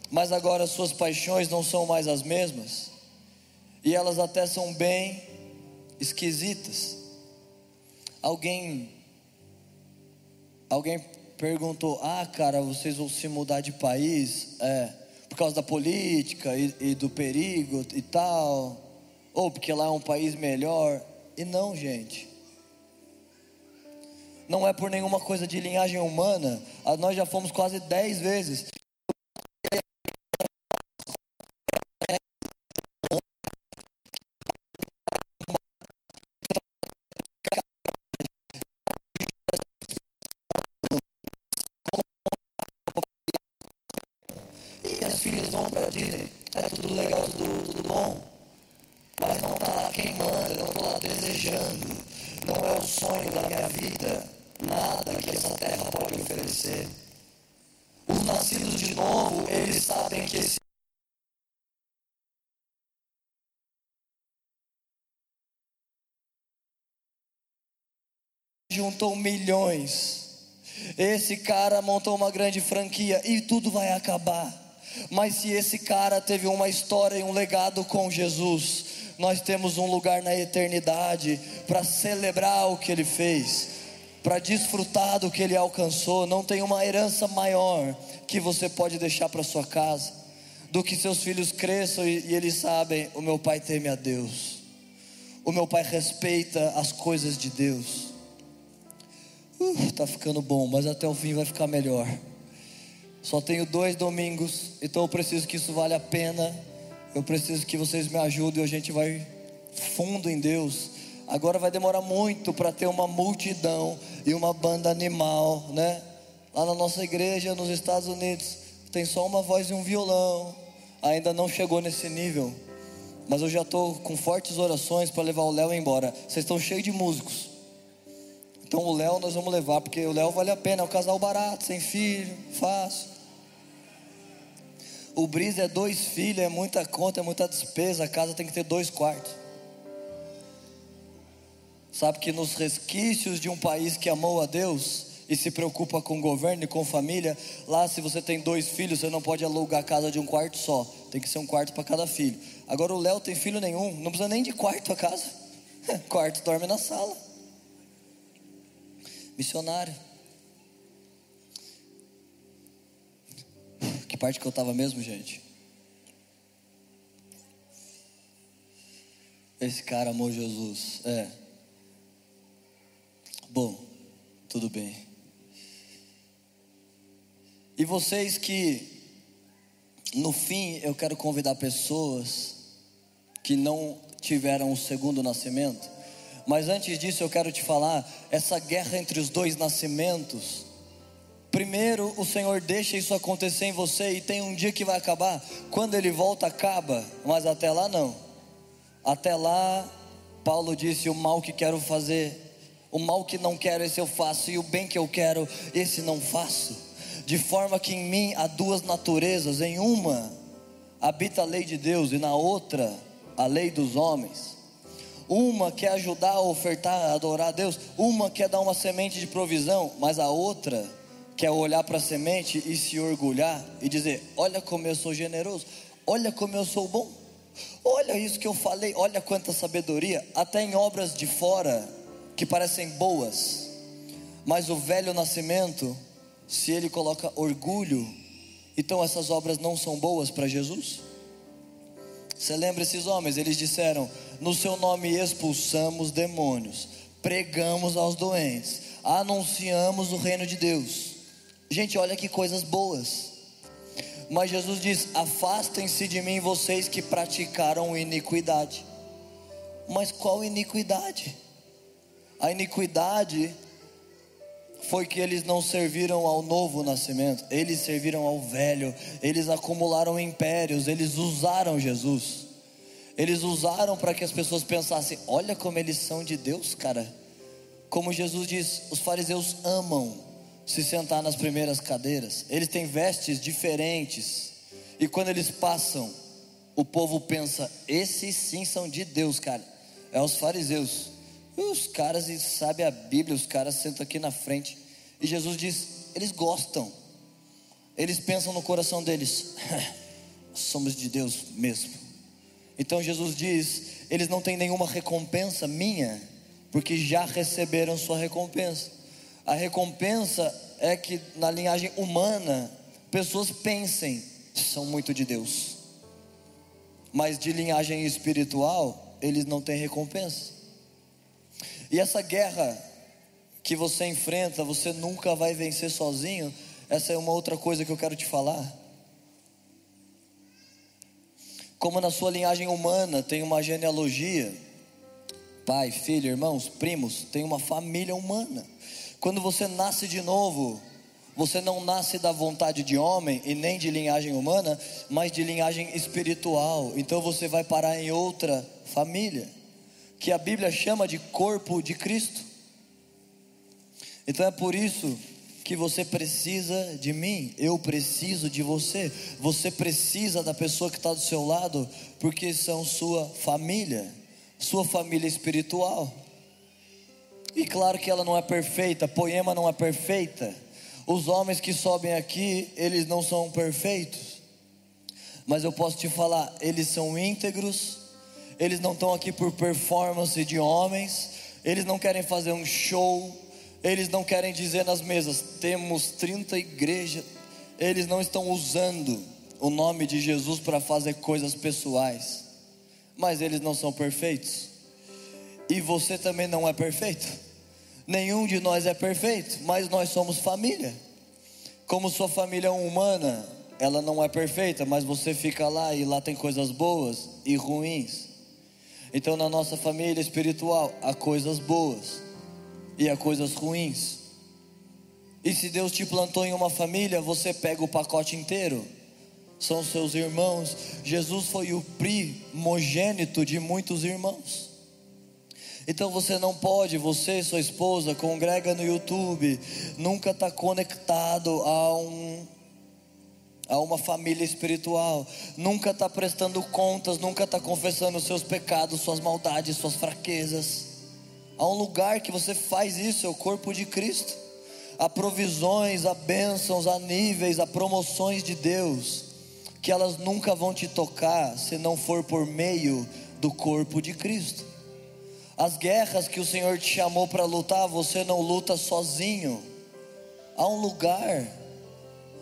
mas agora suas paixões não são mais as mesmas, e elas até são bem esquisitas. Alguém, alguém perguntou: Ah, cara, vocês vão se mudar de país é, por causa da política e, e do perigo e tal, ou porque lá é um país melhor. E não, gente. Não é por nenhuma coisa de linhagem humana. Ah, nós já fomos quase dez vezes. Juntou milhões. Esse cara montou uma grande franquia e tudo vai acabar. Mas se esse cara teve uma história e um legado com Jesus, nós temos um lugar na eternidade para celebrar o que ele fez. Para desfrutar do que ele alcançou. Não tem uma herança maior que você pode deixar para sua casa do que seus filhos cresçam e, e eles sabem: o meu pai teme a Deus, o meu pai respeita as coisas de Deus. Uh, tá ficando bom, mas até o fim vai ficar melhor. Só tenho dois domingos, então eu preciso que isso vale a pena. Eu preciso que vocês me ajudem. A gente vai fundo em Deus. Agora vai demorar muito para ter uma multidão e uma banda animal, né? Lá na nossa igreja nos Estados Unidos tem só uma voz e um violão. Ainda não chegou nesse nível. Mas eu já estou com fortes orações para levar o Léo embora. Vocês estão cheios de músicos. Então o Léo nós vamos levar, porque o Léo vale a pena, é um casal barato, sem filho, fácil. O Brisa é dois filhos, é muita conta, é muita despesa, a casa tem que ter dois quartos. Sabe que nos resquícios de um país que amou a Deus e se preocupa com o governo e com família, lá se você tem dois filhos, você não pode alugar a casa de um quarto só, tem que ser um quarto para cada filho. Agora o Léo tem filho nenhum, não precisa nem de quarto a casa, <laughs> quarto dorme na sala missionário. Que parte que eu estava mesmo, gente? Esse cara amou Jesus. É. Bom, tudo bem. E vocês que, no fim, eu quero convidar pessoas que não tiveram o segundo nascimento mas antes disso eu quero te falar essa guerra entre os dois nascimentos. Primeiro, o Senhor deixa isso acontecer em você e tem um dia que vai acabar. Quando ele volta, acaba, mas até lá não. Até lá, Paulo disse: O mal que quero fazer, o mal que não quero, esse eu faço, e o bem que eu quero, esse não faço. De forma que em mim há duas naturezas: em uma habita a lei de Deus, e na outra, a lei dos homens. Uma quer ajudar a ofertar, a adorar a Deus. Uma quer dar uma semente de provisão, mas a outra quer olhar para a semente e se orgulhar e dizer: Olha como eu sou generoso, olha como eu sou bom, olha isso que eu falei, olha quanta sabedoria, até em obras de fora que parecem boas, mas o velho nascimento, se ele coloca orgulho, então essas obras não são boas para Jesus? Você lembra esses homens? Eles disseram: No seu nome expulsamos demônios, pregamos aos doentes, anunciamos o reino de Deus. Gente, olha que coisas boas. Mas Jesus diz: Afastem-se de mim, vocês que praticaram iniquidade. Mas qual iniquidade? A iniquidade foi que eles não serviram ao novo nascimento, eles serviram ao velho, eles acumularam impérios, eles usaram Jesus, eles usaram para que as pessoas pensassem: olha como eles são de Deus, cara. Como Jesus diz, os fariseus amam se sentar nas primeiras cadeiras, eles têm vestes diferentes, e quando eles passam, o povo pensa: esses sim são de Deus, cara. É os fariseus. Os caras sabem a Bíblia, os caras sentam aqui na frente. E Jesus diz: eles gostam. Eles pensam no coração deles: <laughs> somos de Deus mesmo. Então Jesus diz: eles não têm nenhuma recompensa minha, porque já receberam sua recompensa. A recompensa é que na linhagem humana, pessoas pensem, são muito de Deus. Mas de linhagem espiritual, eles não têm recompensa. E essa guerra que você enfrenta, você nunca vai vencer sozinho. Essa é uma outra coisa que eu quero te falar. Como na sua linhagem humana tem uma genealogia, pai, filho, irmãos, primos, tem uma família humana. Quando você nasce de novo, você não nasce da vontade de homem e nem de linhagem humana, mas de linhagem espiritual. Então você vai parar em outra família que a Bíblia chama de corpo de Cristo. Então é por isso que você precisa de mim, eu preciso de você, você precisa da pessoa que está do seu lado, porque são sua família, sua família espiritual. E claro que ela não é perfeita, poema não é perfeita. Os homens que sobem aqui, eles não são perfeitos. Mas eu posso te falar, eles são íntegros, eles não estão aqui por performance de homens, eles não querem fazer um show, Eles não querem dizer nas mesas, temos 30 igrejas. Eles não estão usando o nome de Jesus para fazer coisas pessoais. Mas eles não são perfeitos. E você também não é perfeito. Nenhum de nós é perfeito, mas nós somos família. Como sua família é humana, ela não é perfeita, mas você fica lá e lá tem coisas boas e ruins. Então, na nossa família espiritual, há coisas boas e há coisas ruins. E se Deus te plantou em uma família, você pega o pacote inteiro. São seus irmãos. Jesus foi o primogênito de muitos irmãos. Então você não pode, você e sua esposa, congrega no YouTube, nunca está conectado a um a uma família espiritual, nunca está prestando contas, nunca está confessando os seus pecados, suas maldades, suas fraquezas. Há um lugar que você faz isso, é o corpo de Cristo. Há provisões, há bênçãos, há níveis, há promoções de Deus, que elas nunca vão te tocar se não for por meio do corpo de Cristo. As guerras que o Senhor te chamou para lutar, você não luta sozinho. Há um lugar,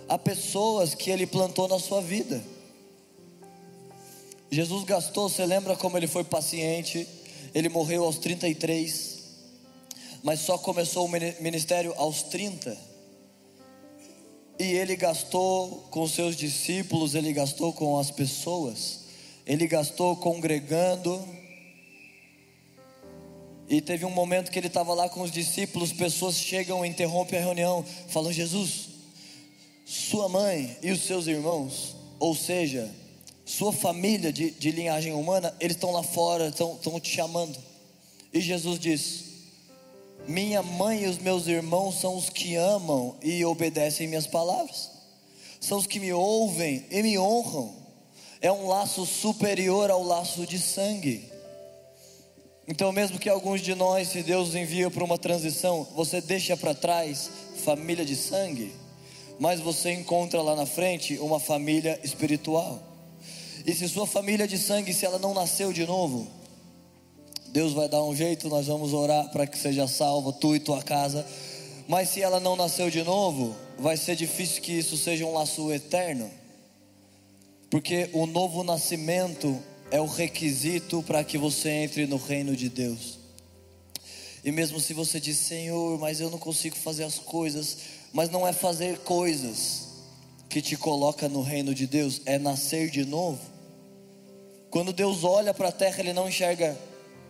há pessoas que Ele plantou na sua vida. Jesus gastou, você lembra como Ele foi paciente? Ele morreu aos 33, mas só começou o ministério aos 30. E Ele gastou com seus discípulos, Ele gastou com as pessoas, Ele gastou congregando, e teve um momento que ele estava lá com os discípulos, pessoas chegam interrompem a reunião, falam: Jesus, sua mãe e os seus irmãos, ou seja, sua família de, de linhagem humana, eles estão lá fora, estão, estão te chamando. E Jesus diz: Minha mãe e os meus irmãos são os que amam e obedecem minhas palavras, são os que me ouvem e me honram. É um laço superior ao laço de sangue. Então, mesmo que alguns de nós, se Deus envia para uma transição, você deixa para trás família de sangue, mas você encontra lá na frente uma família espiritual. E se sua família de sangue, se ela não nasceu de novo, Deus vai dar um jeito, nós vamos orar para que seja salva tu e tua casa. Mas se ela não nasceu de novo, vai ser difícil que isso seja um laço eterno. Porque o novo nascimento é o requisito para que você entre no reino de Deus. E mesmo se você diz, Senhor, mas eu não consigo fazer as coisas, mas não é fazer coisas que te coloca no reino de Deus, é nascer de novo. Quando Deus olha para a terra, Ele não enxerga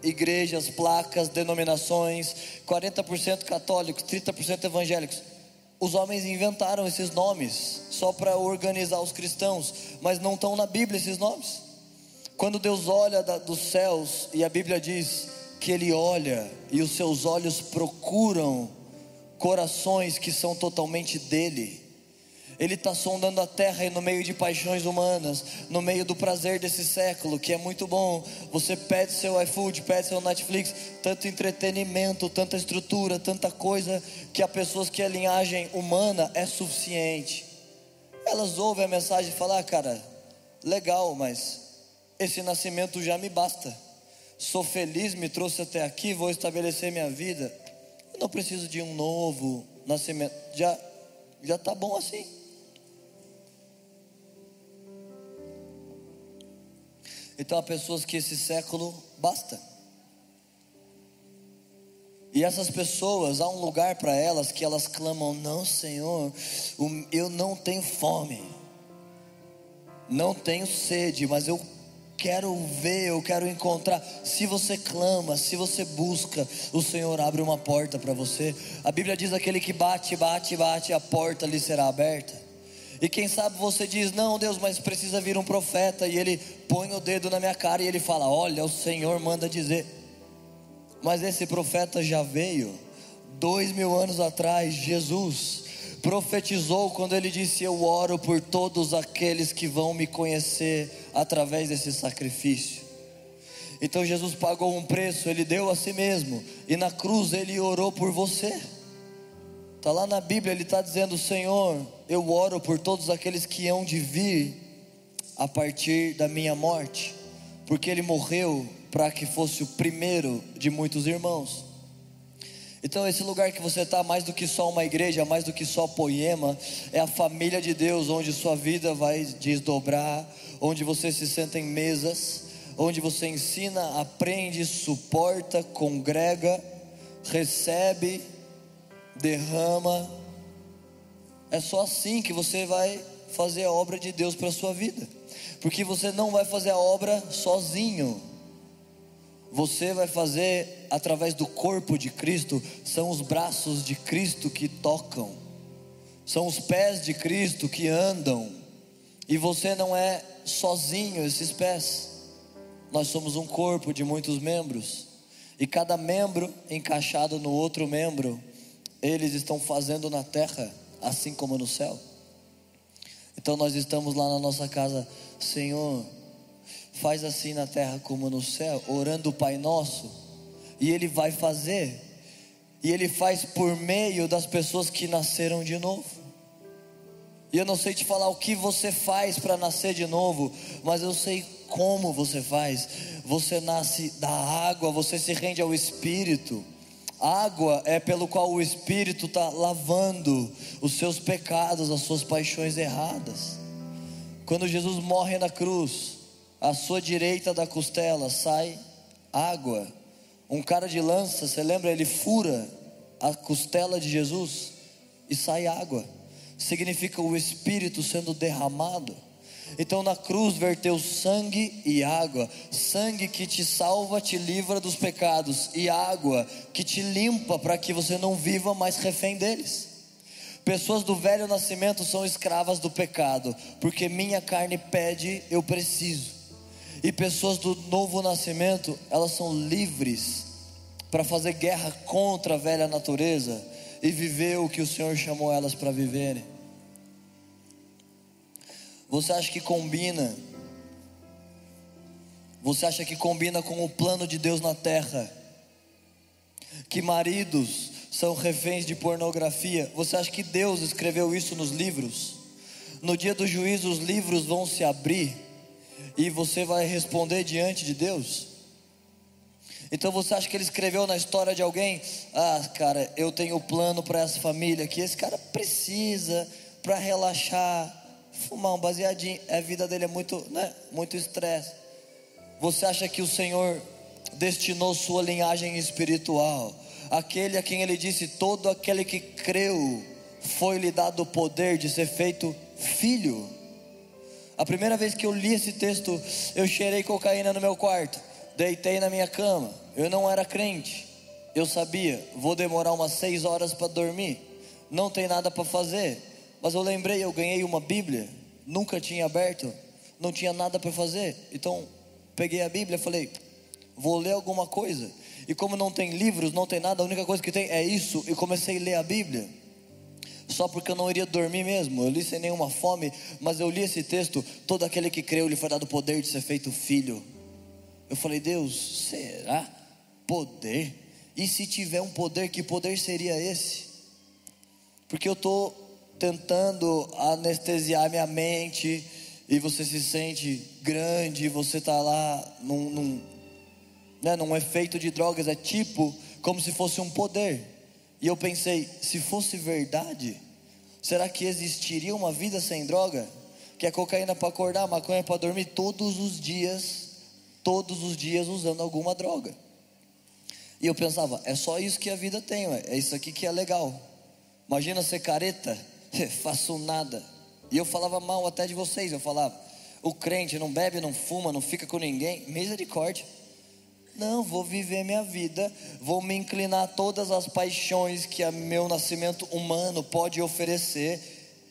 igrejas, placas, denominações, 40% católicos, 30% evangélicos. Os homens inventaram esses nomes só para organizar os cristãos, mas não estão na Bíblia esses nomes. Quando Deus olha da, dos céus, e a Bíblia diz que Ele olha e os seus olhos procuram corações que são totalmente dele. Ele está sondando a terra e no meio de paixões humanas, no meio do prazer desse século, que é muito bom. Você pede seu iFood, pede seu Netflix, tanto entretenimento, tanta estrutura, tanta coisa, que a pessoas que a linhagem humana é suficiente. Elas ouvem a mensagem e falam: ah, cara, legal, mas esse nascimento já me basta. Sou feliz, me trouxe até aqui, vou estabelecer minha vida. Eu não preciso de um novo nascimento. Já já tá bom assim. Então há pessoas que esse século basta. E essas pessoas, há um lugar para elas que elas clamam: Não, Senhor, eu não tenho fome, não tenho sede, mas eu quero ver, eu quero encontrar. Se você clama, se você busca, o Senhor abre uma porta para você. A Bíblia diz: aquele que bate, bate, bate, a porta lhe será aberta. E quem sabe você diz: Não, Deus, mas precisa vir um profeta. E ele põe o dedo na minha cara e ele fala: Olha, o Senhor manda dizer. Mas esse profeta já veio dois mil anos atrás, Jesus profetizou quando ele disse: Eu oro por todos aqueles que vão me conhecer através desse sacrifício. Então Jesus pagou um preço, ele deu a si mesmo, e na cruz ele orou por você. Está lá na Bíblia, ele está dizendo: Senhor, eu oro por todos aqueles que hão de vir a partir da minha morte, porque ele morreu para que fosse o primeiro de muitos irmãos. Então, esse lugar que você está, mais do que só uma igreja, mais do que só poema, é a família de Deus, onde sua vida vai desdobrar, onde você se senta em mesas, onde você ensina, aprende, suporta, congrega, recebe, derrama. É só assim que você vai fazer a obra de Deus para a sua vida, porque você não vai fazer a obra sozinho. Você vai fazer através do corpo de Cristo, são os braços de Cristo que tocam, são os pés de Cristo que andam, e você não é sozinho esses pés, nós somos um corpo de muitos membros, e cada membro encaixado no outro membro, eles estão fazendo na terra, assim como no céu. Então nós estamos lá na nossa casa, Senhor, faz assim na terra como no céu, orando o Pai Nosso, e Ele vai fazer, e Ele faz por meio das pessoas que nasceram de novo. E eu não sei te falar o que você faz para nascer de novo, mas eu sei como você faz. Você nasce da água, você se rende ao Espírito. Água é pelo qual o Espírito está lavando os seus pecados, as suas paixões erradas. Quando Jesus morre na cruz, à sua direita da costela sai água. Um cara de lança, você lembra? Ele fura a costela de Jesus e sai água. Significa o Espírito sendo derramado. Então na cruz verteu sangue e água, sangue que te salva, te livra dos pecados, e água que te limpa para que você não viva mais refém deles. Pessoas do velho nascimento são escravas do pecado, porque minha carne pede, eu preciso. E pessoas do novo nascimento, elas são livres para fazer guerra contra a velha natureza e viver o que o Senhor chamou elas para viverem. Você acha que combina? Você acha que combina com o plano de Deus na terra? Que maridos são reféns de pornografia? Você acha que Deus escreveu isso nos livros? No dia do juízo, os livros vão se abrir e você vai responder diante de Deus? Então você acha que ele escreveu na história de alguém? Ah, cara, eu tenho plano para essa família que esse cara precisa para relaxar, fumar um baseadinho. A vida dele é muito, né? Muito estresse. Você acha que o Senhor destinou sua linhagem espiritual? Aquele a quem ele disse: todo aquele que creu foi-lhe dado o poder de ser feito filho. A primeira vez que eu li esse texto, eu cheirei cocaína no meu quarto, deitei na minha cama. Eu não era crente, eu sabia, vou demorar umas seis horas para dormir, não tem nada para fazer. Mas eu lembrei, eu ganhei uma Bíblia, nunca tinha aberto, não tinha nada para fazer. Então, peguei a Bíblia falei, vou ler alguma coisa. E como não tem livros, não tem nada, a única coisa que tem é isso. E comecei a ler a Bíblia só porque eu não iria dormir mesmo. Eu li sem nenhuma fome, mas eu li esse texto: todo aquele que creu lhe foi dado o poder de ser feito filho. Eu falei, Deus, será poder? E se tiver um poder, que poder seria esse? Porque eu estou tentando anestesiar minha mente e você se sente grande, você está lá num, num, né, num efeito de drogas, é tipo como se fosse um poder. E eu pensei, se fosse verdade, será que existiria uma vida sem droga? Que é cocaína para acordar, maconha para dormir todos os dias, todos os dias usando alguma droga. E eu pensava, é só isso que a vida tem, é isso aqui que é legal. Imagina ser careta, <laughs> faço nada. E eu falava mal até de vocês, eu falava, o crente não bebe, não fuma, não fica com ninguém, misericórdia. Não, vou viver minha vida, vou me inclinar a todas as paixões que o meu nascimento humano pode oferecer,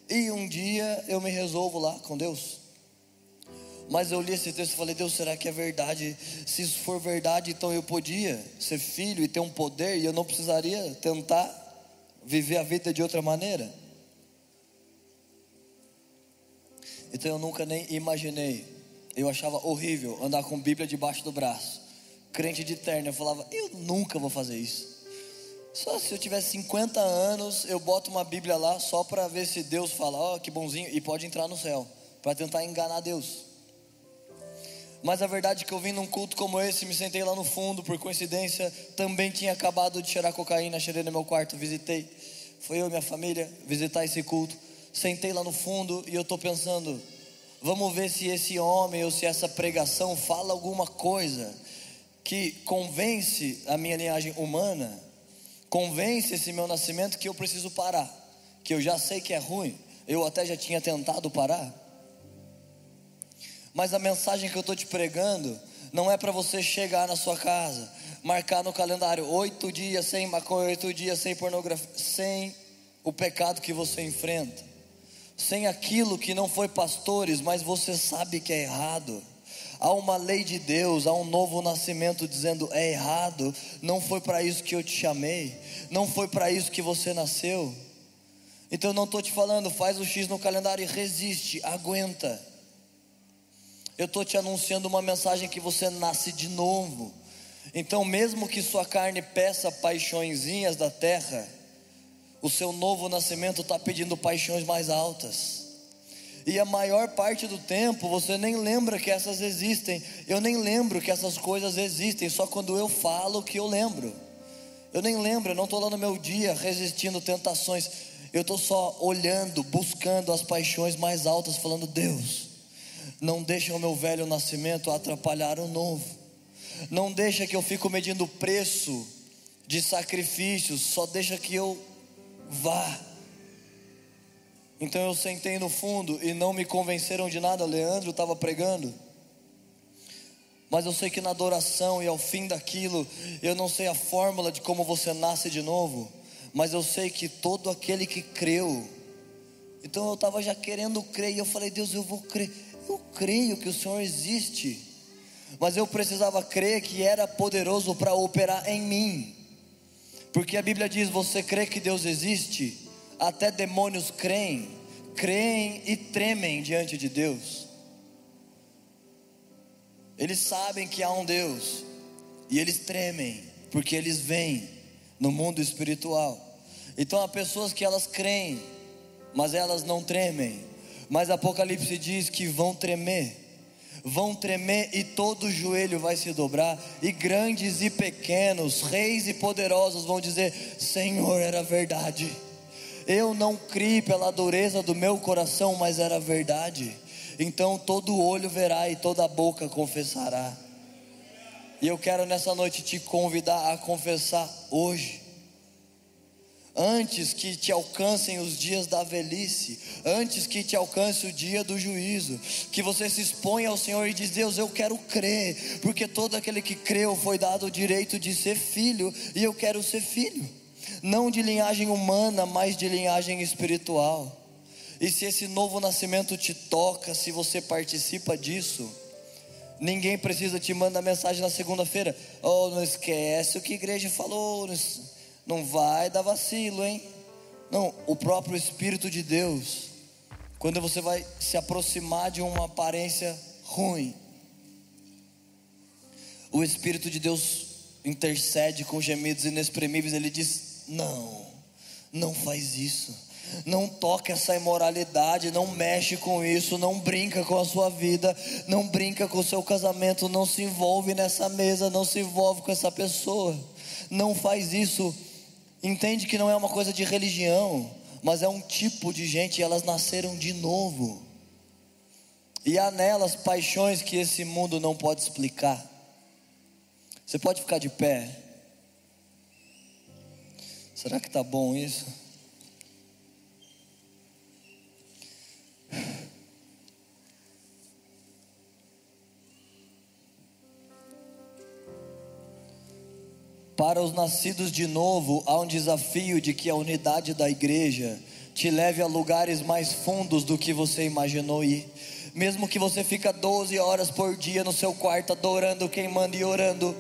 e um dia eu me resolvo lá com Deus. Mas eu li esse texto e falei, Deus, será que é verdade? Se isso for verdade, então eu podia ser filho e ter um poder, e eu não precisaria tentar viver a vida de outra maneira. Então eu nunca nem imaginei. Eu achava horrível andar com Bíblia debaixo do braço crente de terno. Eu falava, eu nunca vou fazer isso. Só se eu tiver 50 anos, eu boto uma Bíblia lá só para ver se Deus fala, ó, oh, que bonzinho, e pode entrar no céu, para tentar enganar Deus. Mas a verdade é que eu vim num culto como esse, me sentei lá no fundo, por coincidência, também tinha acabado de cheirar cocaína, cheirei no meu quarto, visitei. Foi eu e minha família visitar esse culto. Sentei lá no fundo e eu estou pensando, vamos ver se esse homem ou se essa pregação fala alguma coisa que convence a minha linhagem humana, convence esse meu nascimento que eu preciso parar, que eu já sei que é ruim, eu até já tinha tentado parar. Mas a mensagem que eu estou te pregando não é para você chegar na sua casa, marcar no calendário oito dias sem maconha, oito dias sem pornografia, sem o pecado que você enfrenta, sem aquilo que não foi pastores, mas você sabe que é errado. Há uma lei de Deus, há um novo nascimento dizendo é errado, não foi para isso que eu te chamei, não foi para isso que você nasceu. Então eu não estou te falando, faz o X no calendário e resiste, aguenta. Eu estou te anunciando uma mensagem que você nasce de novo. Então, mesmo que sua carne peça paixõezinhas da terra, o seu novo nascimento está pedindo paixões mais altas. E a maior parte do tempo você nem lembra que essas existem. Eu nem lembro que essas coisas existem, só quando eu falo que eu lembro. Eu nem lembro, eu não estou lá no meu dia resistindo tentações. Eu estou só olhando, buscando as paixões mais altas, falando: Deus, não deixa o meu velho nascimento atrapalhar o novo. Não deixa que eu fico medindo o preço de sacrifícios, só deixa que eu vá. Então eu sentei no fundo e não me convenceram de nada. Leandro estava pregando. Mas eu sei que na adoração e ao fim daquilo, eu não sei a fórmula de como você nasce de novo, mas eu sei que todo aquele que creu, então eu estava já querendo crer, e eu falei, Deus, eu vou crer, eu creio que o Senhor existe, mas eu precisava crer que era poderoso para operar em mim, porque a Bíblia diz: você crê que Deus existe? Até demônios creem, creem e tremem diante de Deus. Eles sabem que há um Deus e eles tremem, porque eles veem no mundo espiritual. Então há pessoas que elas creem, mas elas não tremem. Mas Apocalipse diz que vão tremer vão tremer e todo joelho vai se dobrar, e grandes e pequenos, reis e poderosos vão dizer: Senhor, era verdade. Eu não criei pela dureza do meu coração, mas era verdade. Então todo olho verá e toda boca confessará. E eu quero nessa noite te convidar a confessar hoje antes que te alcancem os dias da velhice, antes que te alcance o dia do juízo, que você se exponha ao Senhor e diz: Deus, eu quero crer, porque todo aquele que creu foi dado o direito de ser filho, e eu quero ser filho, não de linhagem humana, mas de linhagem espiritual. E se esse novo nascimento te toca, se você participa disso, ninguém precisa te mandar mensagem na segunda-feira. Oh, não esquece o que a igreja falou. Não vai dar vacilo, hein? Não, o próprio Espírito de Deus, quando você vai se aproximar de uma aparência ruim, o Espírito de Deus intercede com gemidos inexprimíveis, ele diz: Não, não faz isso, não toca essa imoralidade, não mexe com isso, não brinca com a sua vida, não brinca com o seu casamento, não se envolve nessa mesa, não se envolve com essa pessoa, não faz isso Entende que não é uma coisa de religião, mas é um tipo de gente elas nasceram de novo. E há nelas paixões que esse mundo não pode explicar. Você pode ficar de pé. Será que está bom isso? Para os nascidos de novo, há um desafio de que a unidade da igreja te leve a lugares mais fundos do que você imaginou ir. Mesmo que você fica 12 horas por dia no seu quarto adorando, queimando e orando,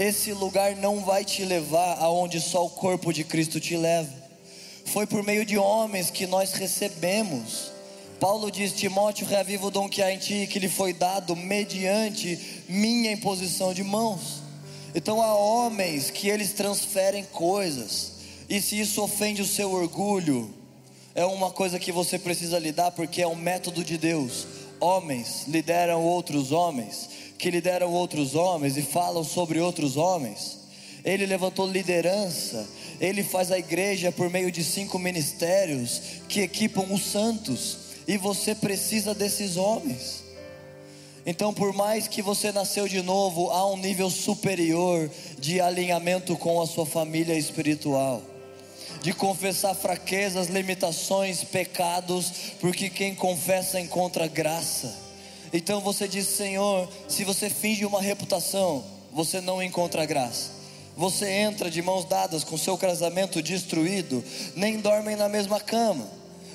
esse lugar não vai te levar aonde só o corpo de Cristo te leva. Foi por meio de homens que nós recebemos. Paulo diz: Timóteo, reaviva o dom que há em ti, que lhe foi dado mediante minha imposição de mãos. Então há homens que eles transferem coisas, e se isso ofende o seu orgulho, é uma coisa que você precisa lidar, porque é um método de Deus. homens lideram outros homens, que lideram outros homens e falam sobre outros homens. Ele levantou liderança, ele faz a igreja por meio de cinco ministérios que equipam os santos, e você precisa desses homens. Então, por mais que você nasceu de novo, há um nível superior de alinhamento com a sua família espiritual, de confessar fraquezas, limitações, pecados, porque quem confessa encontra graça. Então você diz, Senhor, se você finge uma reputação, você não encontra graça. Você entra de mãos dadas com seu casamento destruído, nem dormem na mesma cama,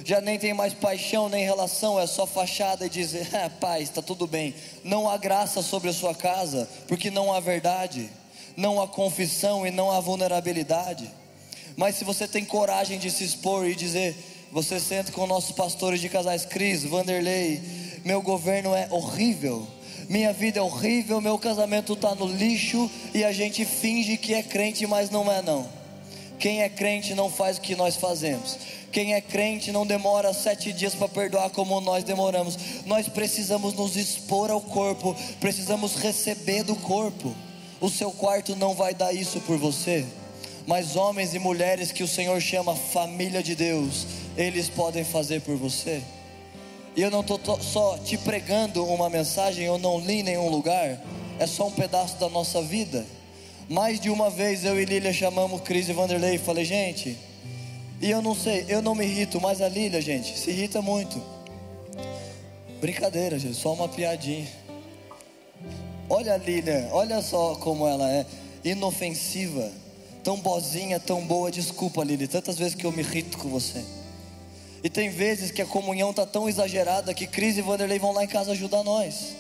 já nem tem mais paixão nem relação, é só fachada e dizer, <laughs> ah, paz, está tudo bem. Não há graça sobre a sua casa, porque não há verdade, não há confissão e não há vulnerabilidade. Mas se você tem coragem de se expor e dizer, você senta com nossos pastores de casais, Cris, Vanderlei, meu governo é horrível minha vida é horrível, meu casamento está no lixo e a gente finge que é crente, mas não é não. Quem é crente não faz o que nós fazemos. Quem é crente não demora sete dias para perdoar como nós demoramos. Nós precisamos nos expor ao corpo, precisamos receber do corpo. O seu quarto não vai dar isso por você, mas homens e mulheres que o Senhor chama família de Deus, eles podem fazer por você. E eu não estou só te pregando uma mensagem, eu não li em nenhum lugar, é só um pedaço da nossa vida. Mais de uma vez eu e Lília chamamos Cris e Vanderlei e falei, gente, e eu não sei, eu não me irrito, mas a Lília, gente, se irrita muito. Brincadeira, gente, só uma piadinha. Olha a Lília, olha só como ela é inofensiva, tão bozinha, tão boa. Desculpa, Lília, tantas vezes que eu me irrito com você. E tem vezes que a comunhão está tão exagerada que Cris e Vanderlei vão lá em casa ajudar nós.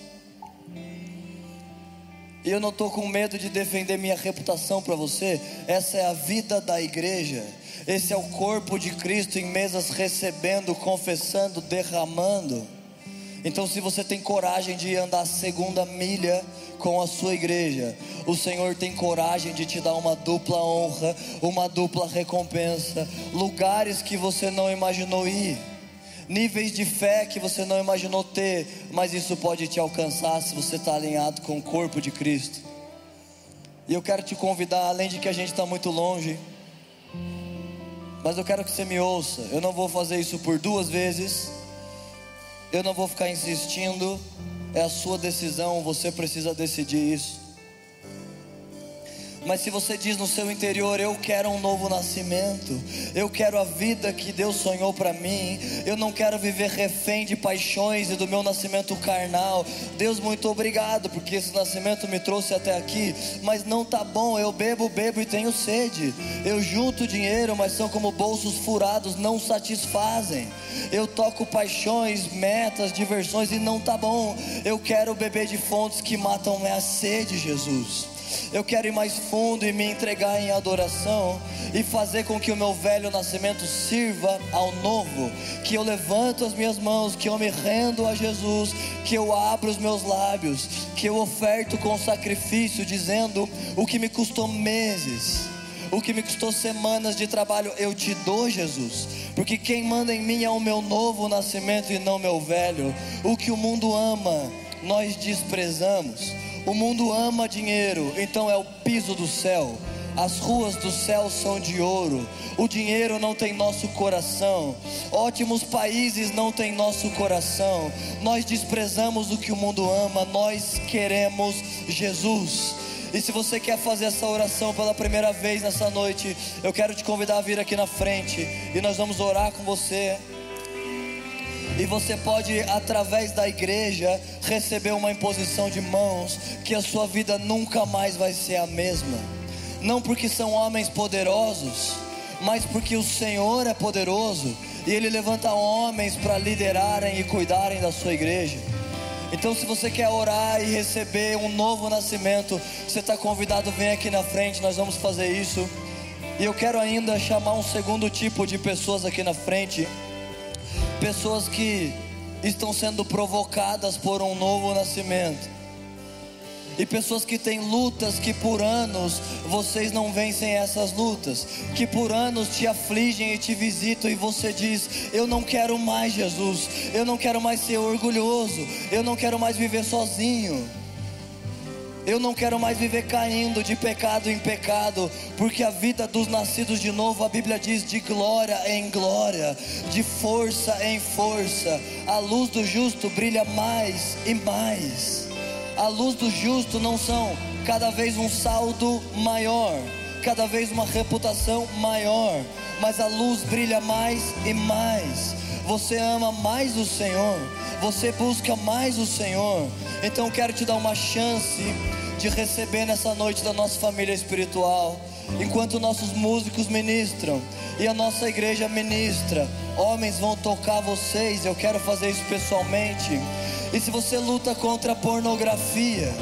E eu não estou com medo de defender minha reputação para você. Essa é a vida da igreja. Esse é o corpo de Cristo em mesas recebendo, confessando, derramando. Então, se você tem coragem de andar a segunda milha com a sua igreja, o Senhor tem coragem de te dar uma dupla honra, uma dupla recompensa, lugares que você não imaginou ir, níveis de fé que você não imaginou ter, mas isso pode te alcançar se você está alinhado com o corpo de Cristo. E eu quero te convidar, além de que a gente está muito longe, mas eu quero que você me ouça. Eu não vou fazer isso por duas vezes eu não vou ficar insistindo, é a sua decisão, você precisa decidir isso. Mas se você diz no seu interior, eu quero um novo nascimento, eu quero a vida que Deus sonhou para mim, eu não quero viver refém de paixões e do meu nascimento carnal. Deus, muito obrigado, porque esse nascimento me trouxe até aqui, mas não tá bom. Eu bebo, bebo e tenho sede. Eu junto dinheiro, mas são como bolsos furados, não satisfazem. Eu toco paixões, metas, diversões e não tá bom. Eu quero beber de fontes que matam minha sede, Jesus. Eu quero ir mais fundo e me entregar em adoração e fazer com que o meu velho nascimento sirva ao novo. Que eu levanto as minhas mãos, que eu me rendo a Jesus, que eu abro os meus lábios, que eu oferto com sacrifício, dizendo o que me custou meses. O que me custou semanas de trabalho, eu te dou, Jesus, porque quem manda em mim é o meu novo nascimento e não meu velho. O que o mundo ama, nós desprezamos. O mundo ama dinheiro, então é o piso do céu. As ruas do céu são de ouro. O dinheiro não tem nosso coração. Ótimos países não tem nosso coração. Nós desprezamos o que o mundo ama. Nós queremos Jesus. E se você quer fazer essa oração pela primeira vez nessa noite, eu quero te convidar a vir aqui na frente e nós vamos orar com você. E você pode, através da igreja, receber uma imposição de mãos, que a sua vida nunca mais vai ser a mesma. Não porque são homens poderosos, mas porque o Senhor é poderoso e Ele levanta homens para liderarem e cuidarem da sua igreja. Então, se você quer orar e receber um novo nascimento, você está convidado, vem aqui na frente, nós vamos fazer isso. E eu quero ainda chamar um segundo tipo de pessoas aqui na frente pessoas que estão sendo provocadas por um novo nascimento. E pessoas que têm lutas que por anos vocês não vencem essas lutas, que por anos te afligem e te visitam e você diz: Eu não quero mais Jesus, eu não quero mais ser orgulhoso, eu não quero mais viver sozinho. Eu não quero mais viver caindo de pecado em pecado, porque a vida dos nascidos de novo, a Bíblia diz, de glória em glória, de força em força. A luz do justo brilha mais e mais. A luz do justo não são cada vez um saldo maior, cada vez uma reputação maior, mas a luz brilha mais e mais. Você ama mais o Senhor, você busca mais o Senhor. Então quero te dar uma chance de receber nessa noite da nossa família espiritual. Enquanto nossos músicos ministram e a nossa igreja ministra, homens vão tocar vocês. Eu quero fazer isso pessoalmente. E se você luta contra a pornografia,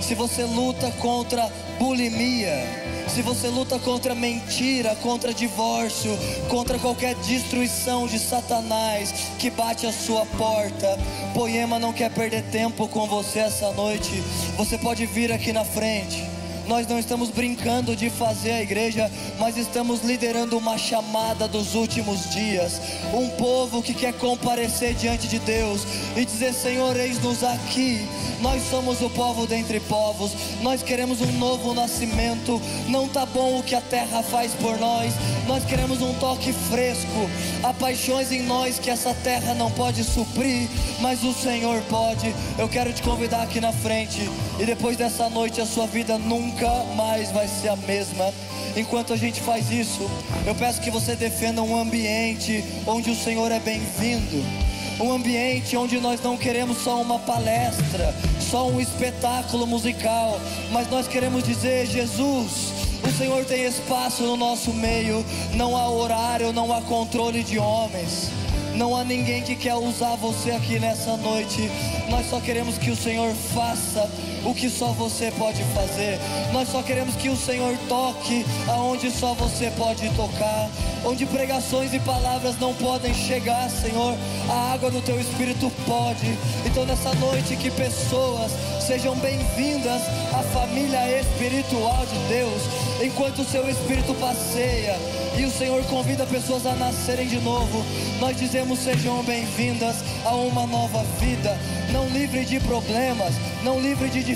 se você luta contra bulimia, se você luta contra mentira, contra divórcio, contra qualquer destruição de Satanás que bate a sua porta, Poema não quer perder tempo com você essa noite. Você pode vir aqui na frente. Nós não estamos brincando de fazer a igreja, mas estamos liderando uma chamada dos últimos dias. Um povo que quer comparecer diante de Deus e dizer: Senhor, eis-nos aqui. Nós somos o povo dentre povos. Nós queremos um novo nascimento. Não tá bom o que a terra faz por nós. Nós queremos um toque fresco. Há paixões em nós que essa terra não pode suprir, mas o Senhor pode. Eu quero te convidar aqui na frente. E depois dessa noite, a sua vida nunca mais vai ser a mesma. Enquanto a gente faz isso, eu peço que você defenda um ambiente onde o Senhor é bem-vindo. Um ambiente onde nós não queremos só uma palestra, só um espetáculo musical, mas nós queremos dizer: Jesus, o Senhor tem espaço no nosso meio, não há horário, não há controle de homens. Não há ninguém que quer usar você aqui nessa noite. Nós só queremos que o Senhor faça o que só você pode fazer. Nós só queremos que o Senhor toque aonde só você pode tocar. Onde pregações e palavras não podem chegar, Senhor, a água do teu espírito pode. Então nessa noite que pessoas sejam bem-vindas à família espiritual de Deus, enquanto o seu espírito passeia e o Senhor convida pessoas a nascerem de novo. Nós dizemos: sejam bem-vindas a uma nova vida, não livre de problemas, não livre de dificuldades,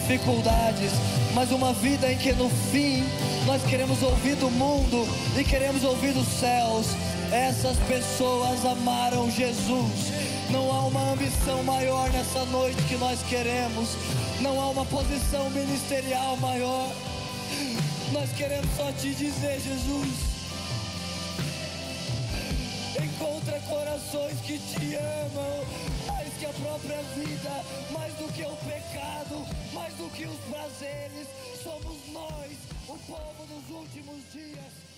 mas uma vida em que no fim nós queremos ouvir do mundo e queremos ouvir dos céus. Essas pessoas amaram Jesus. Não há uma ambição maior nessa noite que nós queremos. Não há uma posição ministerial maior. Nós queremos só te dizer, Jesus encontra corações que te amam que a própria vida, mais do que o pecado, mais do que os prazeres. Somos nós, o povo dos últimos dias.